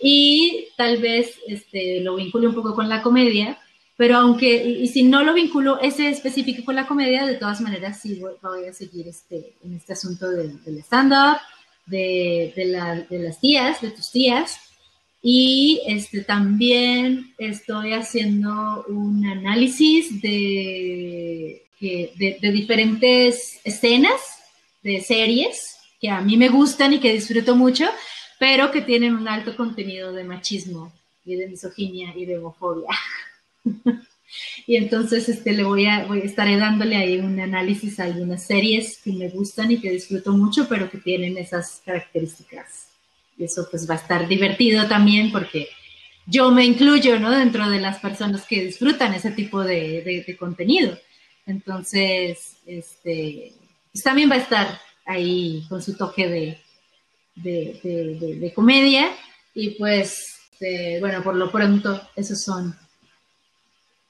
Y tal vez este, lo vincule un poco con la comedia, pero aunque, y, si no lo vinculo ese específico con la comedia, de todas maneras sí voy, a seguir este, en este asunto del, stand-up, de, de, las tías, de tus tías, y este, también estoy haciendo un análisis de, de, diferentes escenas de series que a mí me gustan y que disfruto mucho, pero que tienen un alto contenido de machismo y de misoginia y de homofobia. y entonces este, le voy a, voy, estaré dándole ahí un análisis a algunas series que me gustan y que disfruto mucho, pero que tienen esas características eso pues va a estar divertido también porque yo me incluyo, ¿no? Dentro de las personas que disfrutan ese tipo de, contenido. Entonces, este, pues también va a estar ahí con su toque de, de comedia y pues, este, bueno, por lo pronto, esos son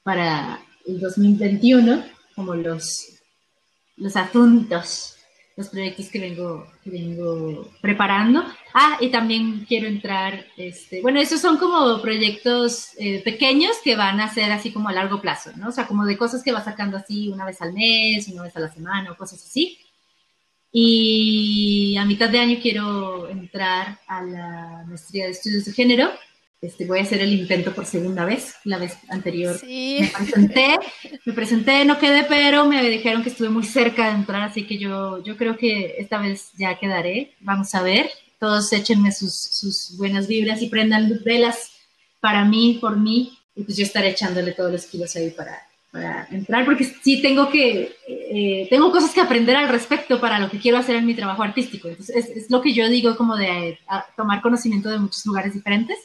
para el 2021 como los, los asuntos los proyectos que vengo, vengo preparando. Ah, y también quiero entrar, este, bueno, esos son como proyectos eh, pequeños que van a ser así como a largo plazo, ¿no? O sea, como de cosas que va sacando así una vez al mes, una vez a la semana o cosas así. Y a mitad de año quiero entrar a la maestría de estudios de género este, voy a hacer el intento por segunda vez. La vez anterior me presenté, me presenté, no quedé, pero me dijeron que estuve muy cerca de entrar, así que yo, yo creo que esta vez ya quedaré. Vamos a ver. Todos échenme sus, sus buenas vibras y prendan velas para mí, por mí, y pues yo estaré echándole todos los kilos ahí para, para entrar, porque sí tengo que, eh, tengo cosas que aprender al respecto para lo que quiero hacer en mi trabajo artístico. Entonces, es, es lo que yo digo como de tomar conocimiento de muchos lugares diferentes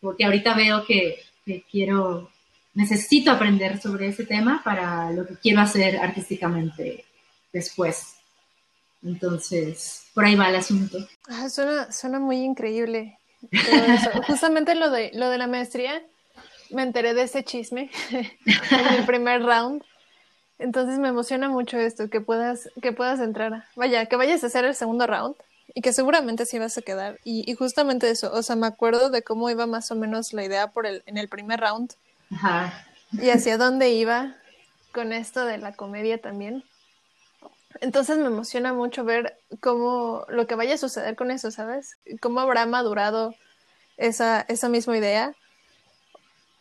porque ahorita veo que, quiero, necesito aprender sobre ese tema para lo que quiero hacer artísticamente después. Entonces, por ahí va el asunto. Ah, suena, muy increíble. Justamente lo de, lo de la maestría, me enteré de ese chisme en el primer round. Entonces me emociona mucho esto, que puedas, que puedas entrar. Vaya, que vayas a hacer el segundo round y que seguramente sí vas a quedar. Y, justamente eso, o sea, me acuerdo de cómo iba más o menos la idea por el, en el primer round. Ajá. Y hacia dónde iba con esto de la comedia también. Entonces me emociona mucho ver cómo lo que vaya a suceder con eso, ¿sabes? Cómo habrá madurado esa, esa misma idea.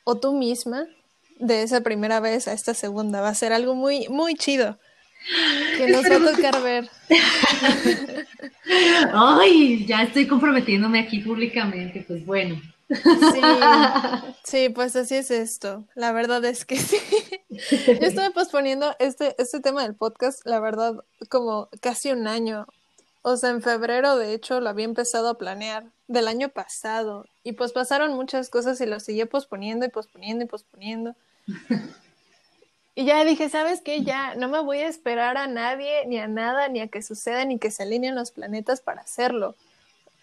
O tú misma, de esa primera vez a esta segunda. Va a ser algo muy, muy chido que nos va a tocar ver. Ay, ya estoy comprometiéndome aquí públicamente, pues bueno. Sí, sí, pues así es esto. La verdad es que sí. Yo estuve posponiendo este, este tema del podcast, la verdad, como casi un año. O sea, en febrero, de hecho, lo había empezado a planear del año pasado. Y pues pasaron muchas cosas y lo seguía posponiendo y posponiendo y posponiendo. Y ya dije, ¿sabes qué? Ya no me voy a esperar a nadie, ni a nada, ni a que suceda, ni que se alineen los planetas para hacerlo.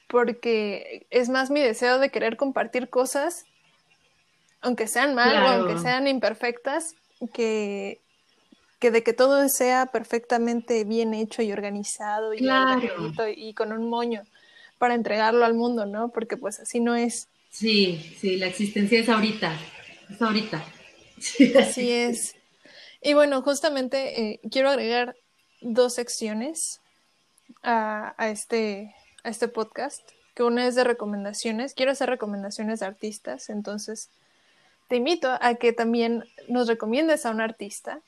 Porque es más mi deseo de querer compartir cosas, aunque sean mal o aunque sean imperfectas, que, que de que todo sea perfectamente bien hecho y organizado y, y con un moño para entregarlo al mundo, ¿no? Porque pues así no es. Sí, sí, la existencia es ahorita, es ahorita. así es. Y bueno, justamente eh, quiero agregar dos secciones a, este, a este podcast, que una es de recomendaciones. Quiero hacer recomendaciones de artistas, entonces te invito a que también nos recomiendes a un artista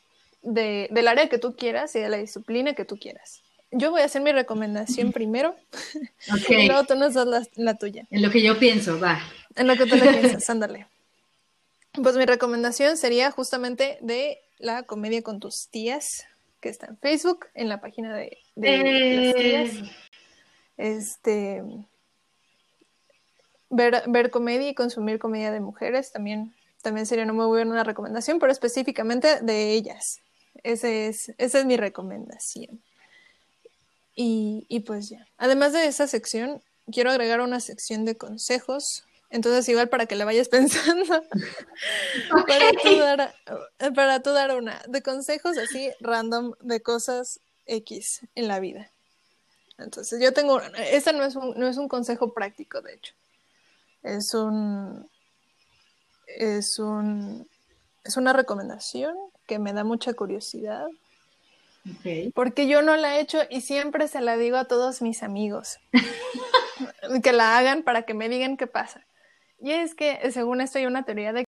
de, del área que tú quieras y de la disciplina que tú quieras. Yo voy a hacer mi recomendación primero y luego tú nos das la, la, tuya. En lo que yo pienso, va. En lo que tú le piensas, ándale. Pues mi recomendación sería justamente de la comedia con tus tías, que está en Facebook, en la página de, de las tías. Eh. Este ver, ver comedia y consumir comedia de mujeres también, también sería una muy buena recomendación, pero específicamente de ellas. Ese es, esa es mi recomendación. Y, y pues ya. Además de esa sección, quiero agregar una sección de consejos entonces, igual para que le vayas pensando, para, tú dar, para tú dar una, de consejos así random de cosas X en la vida. Entonces, yo tengo, este no es un, no es un consejo práctico, de hecho. Es un, es un, es una recomendación que me da mucha curiosidad. Porque yo no la he hecho y siempre se la digo a todos mis amigos. que la hagan para que me digan qué pasa. Y es que, según esto, hay una teoría de...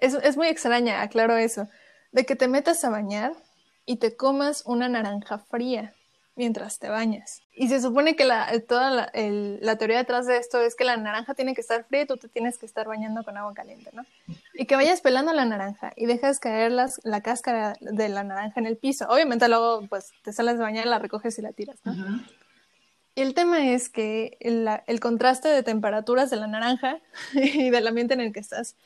es, es muy extraña, aclaro eso, de que te metas a bañar y te comas una naranja fría mientras te bañas. Y se supone que la, toda la, la, teoría detrás de esto es que la naranja tiene que estar fría y tú te tienes que estar bañando con agua caliente, ¿no? Y que vayas pelando la naranja y dejas caer las, la cáscara de la naranja en el piso. Obviamente luego pues te sales de bañar, la recoges y la tiras, ¿no? El tema es que el, el, contraste de temperaturas de la naranja y del ambiente en el que estás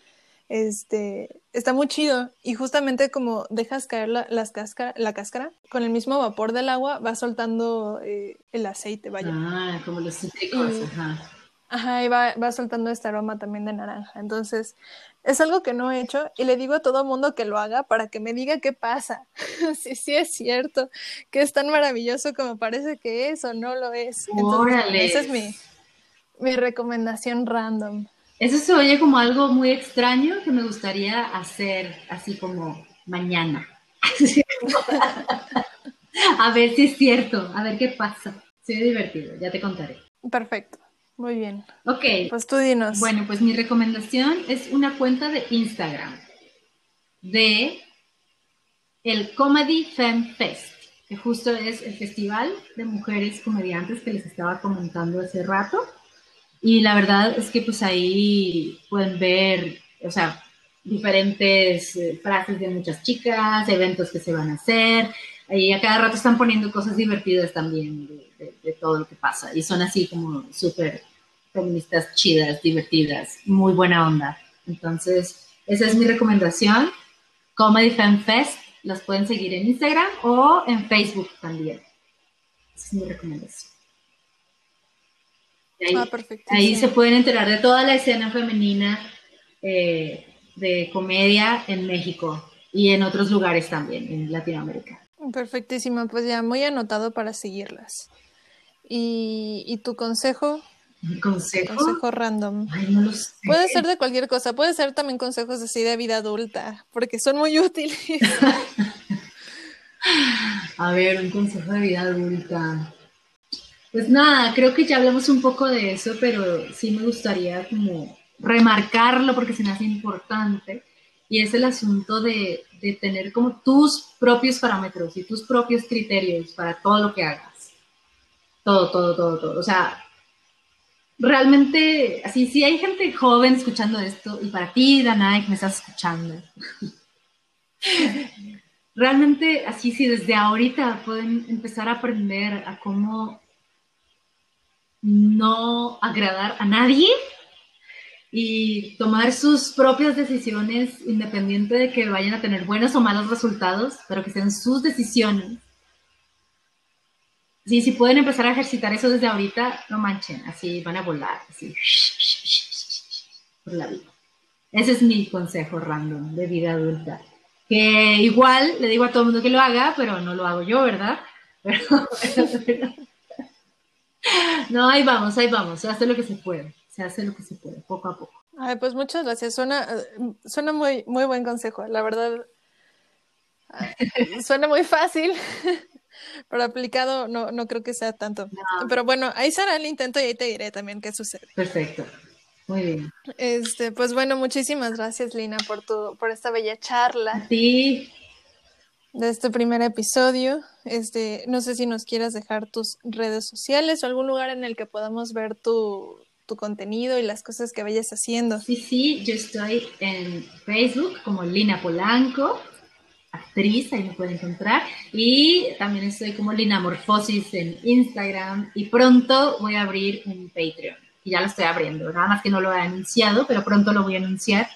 este, está muy chido. Y justamente como dejas caer la, las cáscara, la cáscara, con el mismo vapor del agua va soltando eh, el aceite, vaya. Ah, como los cítricos, ajá. Ajá, y va, va, soltando este aroma también de naranja. Entonces, es algo que no he hecho y le digo a todo mundo que lo haga para que me diga qué pasa. si sí es cierto, que es tan maravilloso como parece que es o no lo es. Entonces, esa es mi, mi recomendación random. Eso se oye como algo muy extraño que me gustaría hacer así como mañana. a ver si es cierto, a ver qué pasa. Sí, divertido, ya te contaré. Perfecto, muy bien. Ok. Pues tú dinos. Bueno, pues mi recomendación es una cuenta de Instagram de el Comedy Fem Fest, que justo es el festival de mujeres comediantes que les estaba comentando hace rato. Y la verdad es que pues ahí pueden ver, o sea, diferentes eh, frases de muchas chicas, eventos que se van a hacer. Y a cada rato están poniendo cosas divertidas también de, todo lo que pasa. Y son así como súper feministas chidas, divertidas, muy buena onda. Entonces, esa es mi recomendación. Comedy Fan Fest, las pueden seguir en Instagram o en Facebook también. Esa es mi recomendación. Ah, ahí, se pueden enterar de toda la escena femenina eh, de comedia en México y en otros lugares también, en Latinoamérica. Perfectísimo, pues ya muy anotado para seguirlas. ¿Y, tu consejo? consejo? Consejo random. Puede ser de cualquier cosa, puede ser también consejos así de vida adulta, porque son muy útiles. A ver, un consejo de vida adulta. Pues nada, creo que ya hablamos un poco de eso, pero sí me gustaría como remarcarlo porque se me hace importante y es el asunto de, de tener como tus propios parámetros y tus propios criterios para todo lo que hagas. Todo, todo, todo, todo. O sea, realmente, así, si hay gente joven escuchando esto, y para ti, Danae, que me estás escuchando, realmente, así, si desde ahorita pueden empezar a aprender a cómo no agradar a nadie y tomar sus propias decisiones independiente de que vayan a tener buenos o malos resultados, pero que sean sus decisiones. Sí, si pueden empezar a ejercitar eso desde ahorita, no manchen, así van a volar, así por la vida. Ese es mi consejo random de vida adulta. Que igual le digo a todo el mundo que lo haga, pero no lo hago yo, ¿verdad? pero, no, ahí vamos, ahí vamos, se hace lo que se puede, se hace lo que se puede, poco a poco. Ay, pues muchas gracias, suena, suena muy, muy buen consejo, la verdad, suena muy fácil, pero aplicado no, no creo que sea tanto. Pero bueno, ahí será el intento y ahí te diré también qué sucede. Perfecto. Muy bien. Este, pues bueno, muchísimas gracias, Lina, por tu, por esta bella charla. Sí de este primer episodio. Este, no sé si nos quieras dejar tus redes sociales o algún lugar en el que podamos ver tu, tu contenido y las cosas que vayas haciendo. Sí, sí, yo estoy en Facebook como Lina Polanco, actriz, ahí me pueden encontrar. Y también estoy como Lina Morfosis en Instagram. Y pronto voy a abrir un Patreon. Y ya lo estoy abriendo, nada más que no lo he anunciado, pero pronto lo voy a anunciar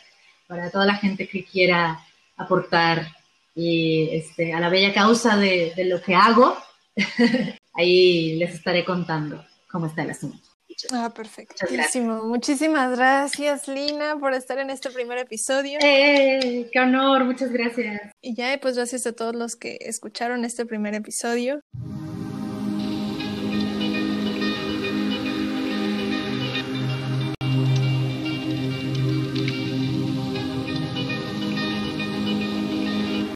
para toda la gente que quiera aportar y este, a la bella causa de lo que hago, ahí les estaré contando cómo está el asunto. Ah, perfectísimo. Muchísimas gracias, Lina, por estar en este primer episodio. ¡Eh! ¡Qué honor! Muchas gracias. Y ya, pues gracias a todos los que escucharon este primer episodio.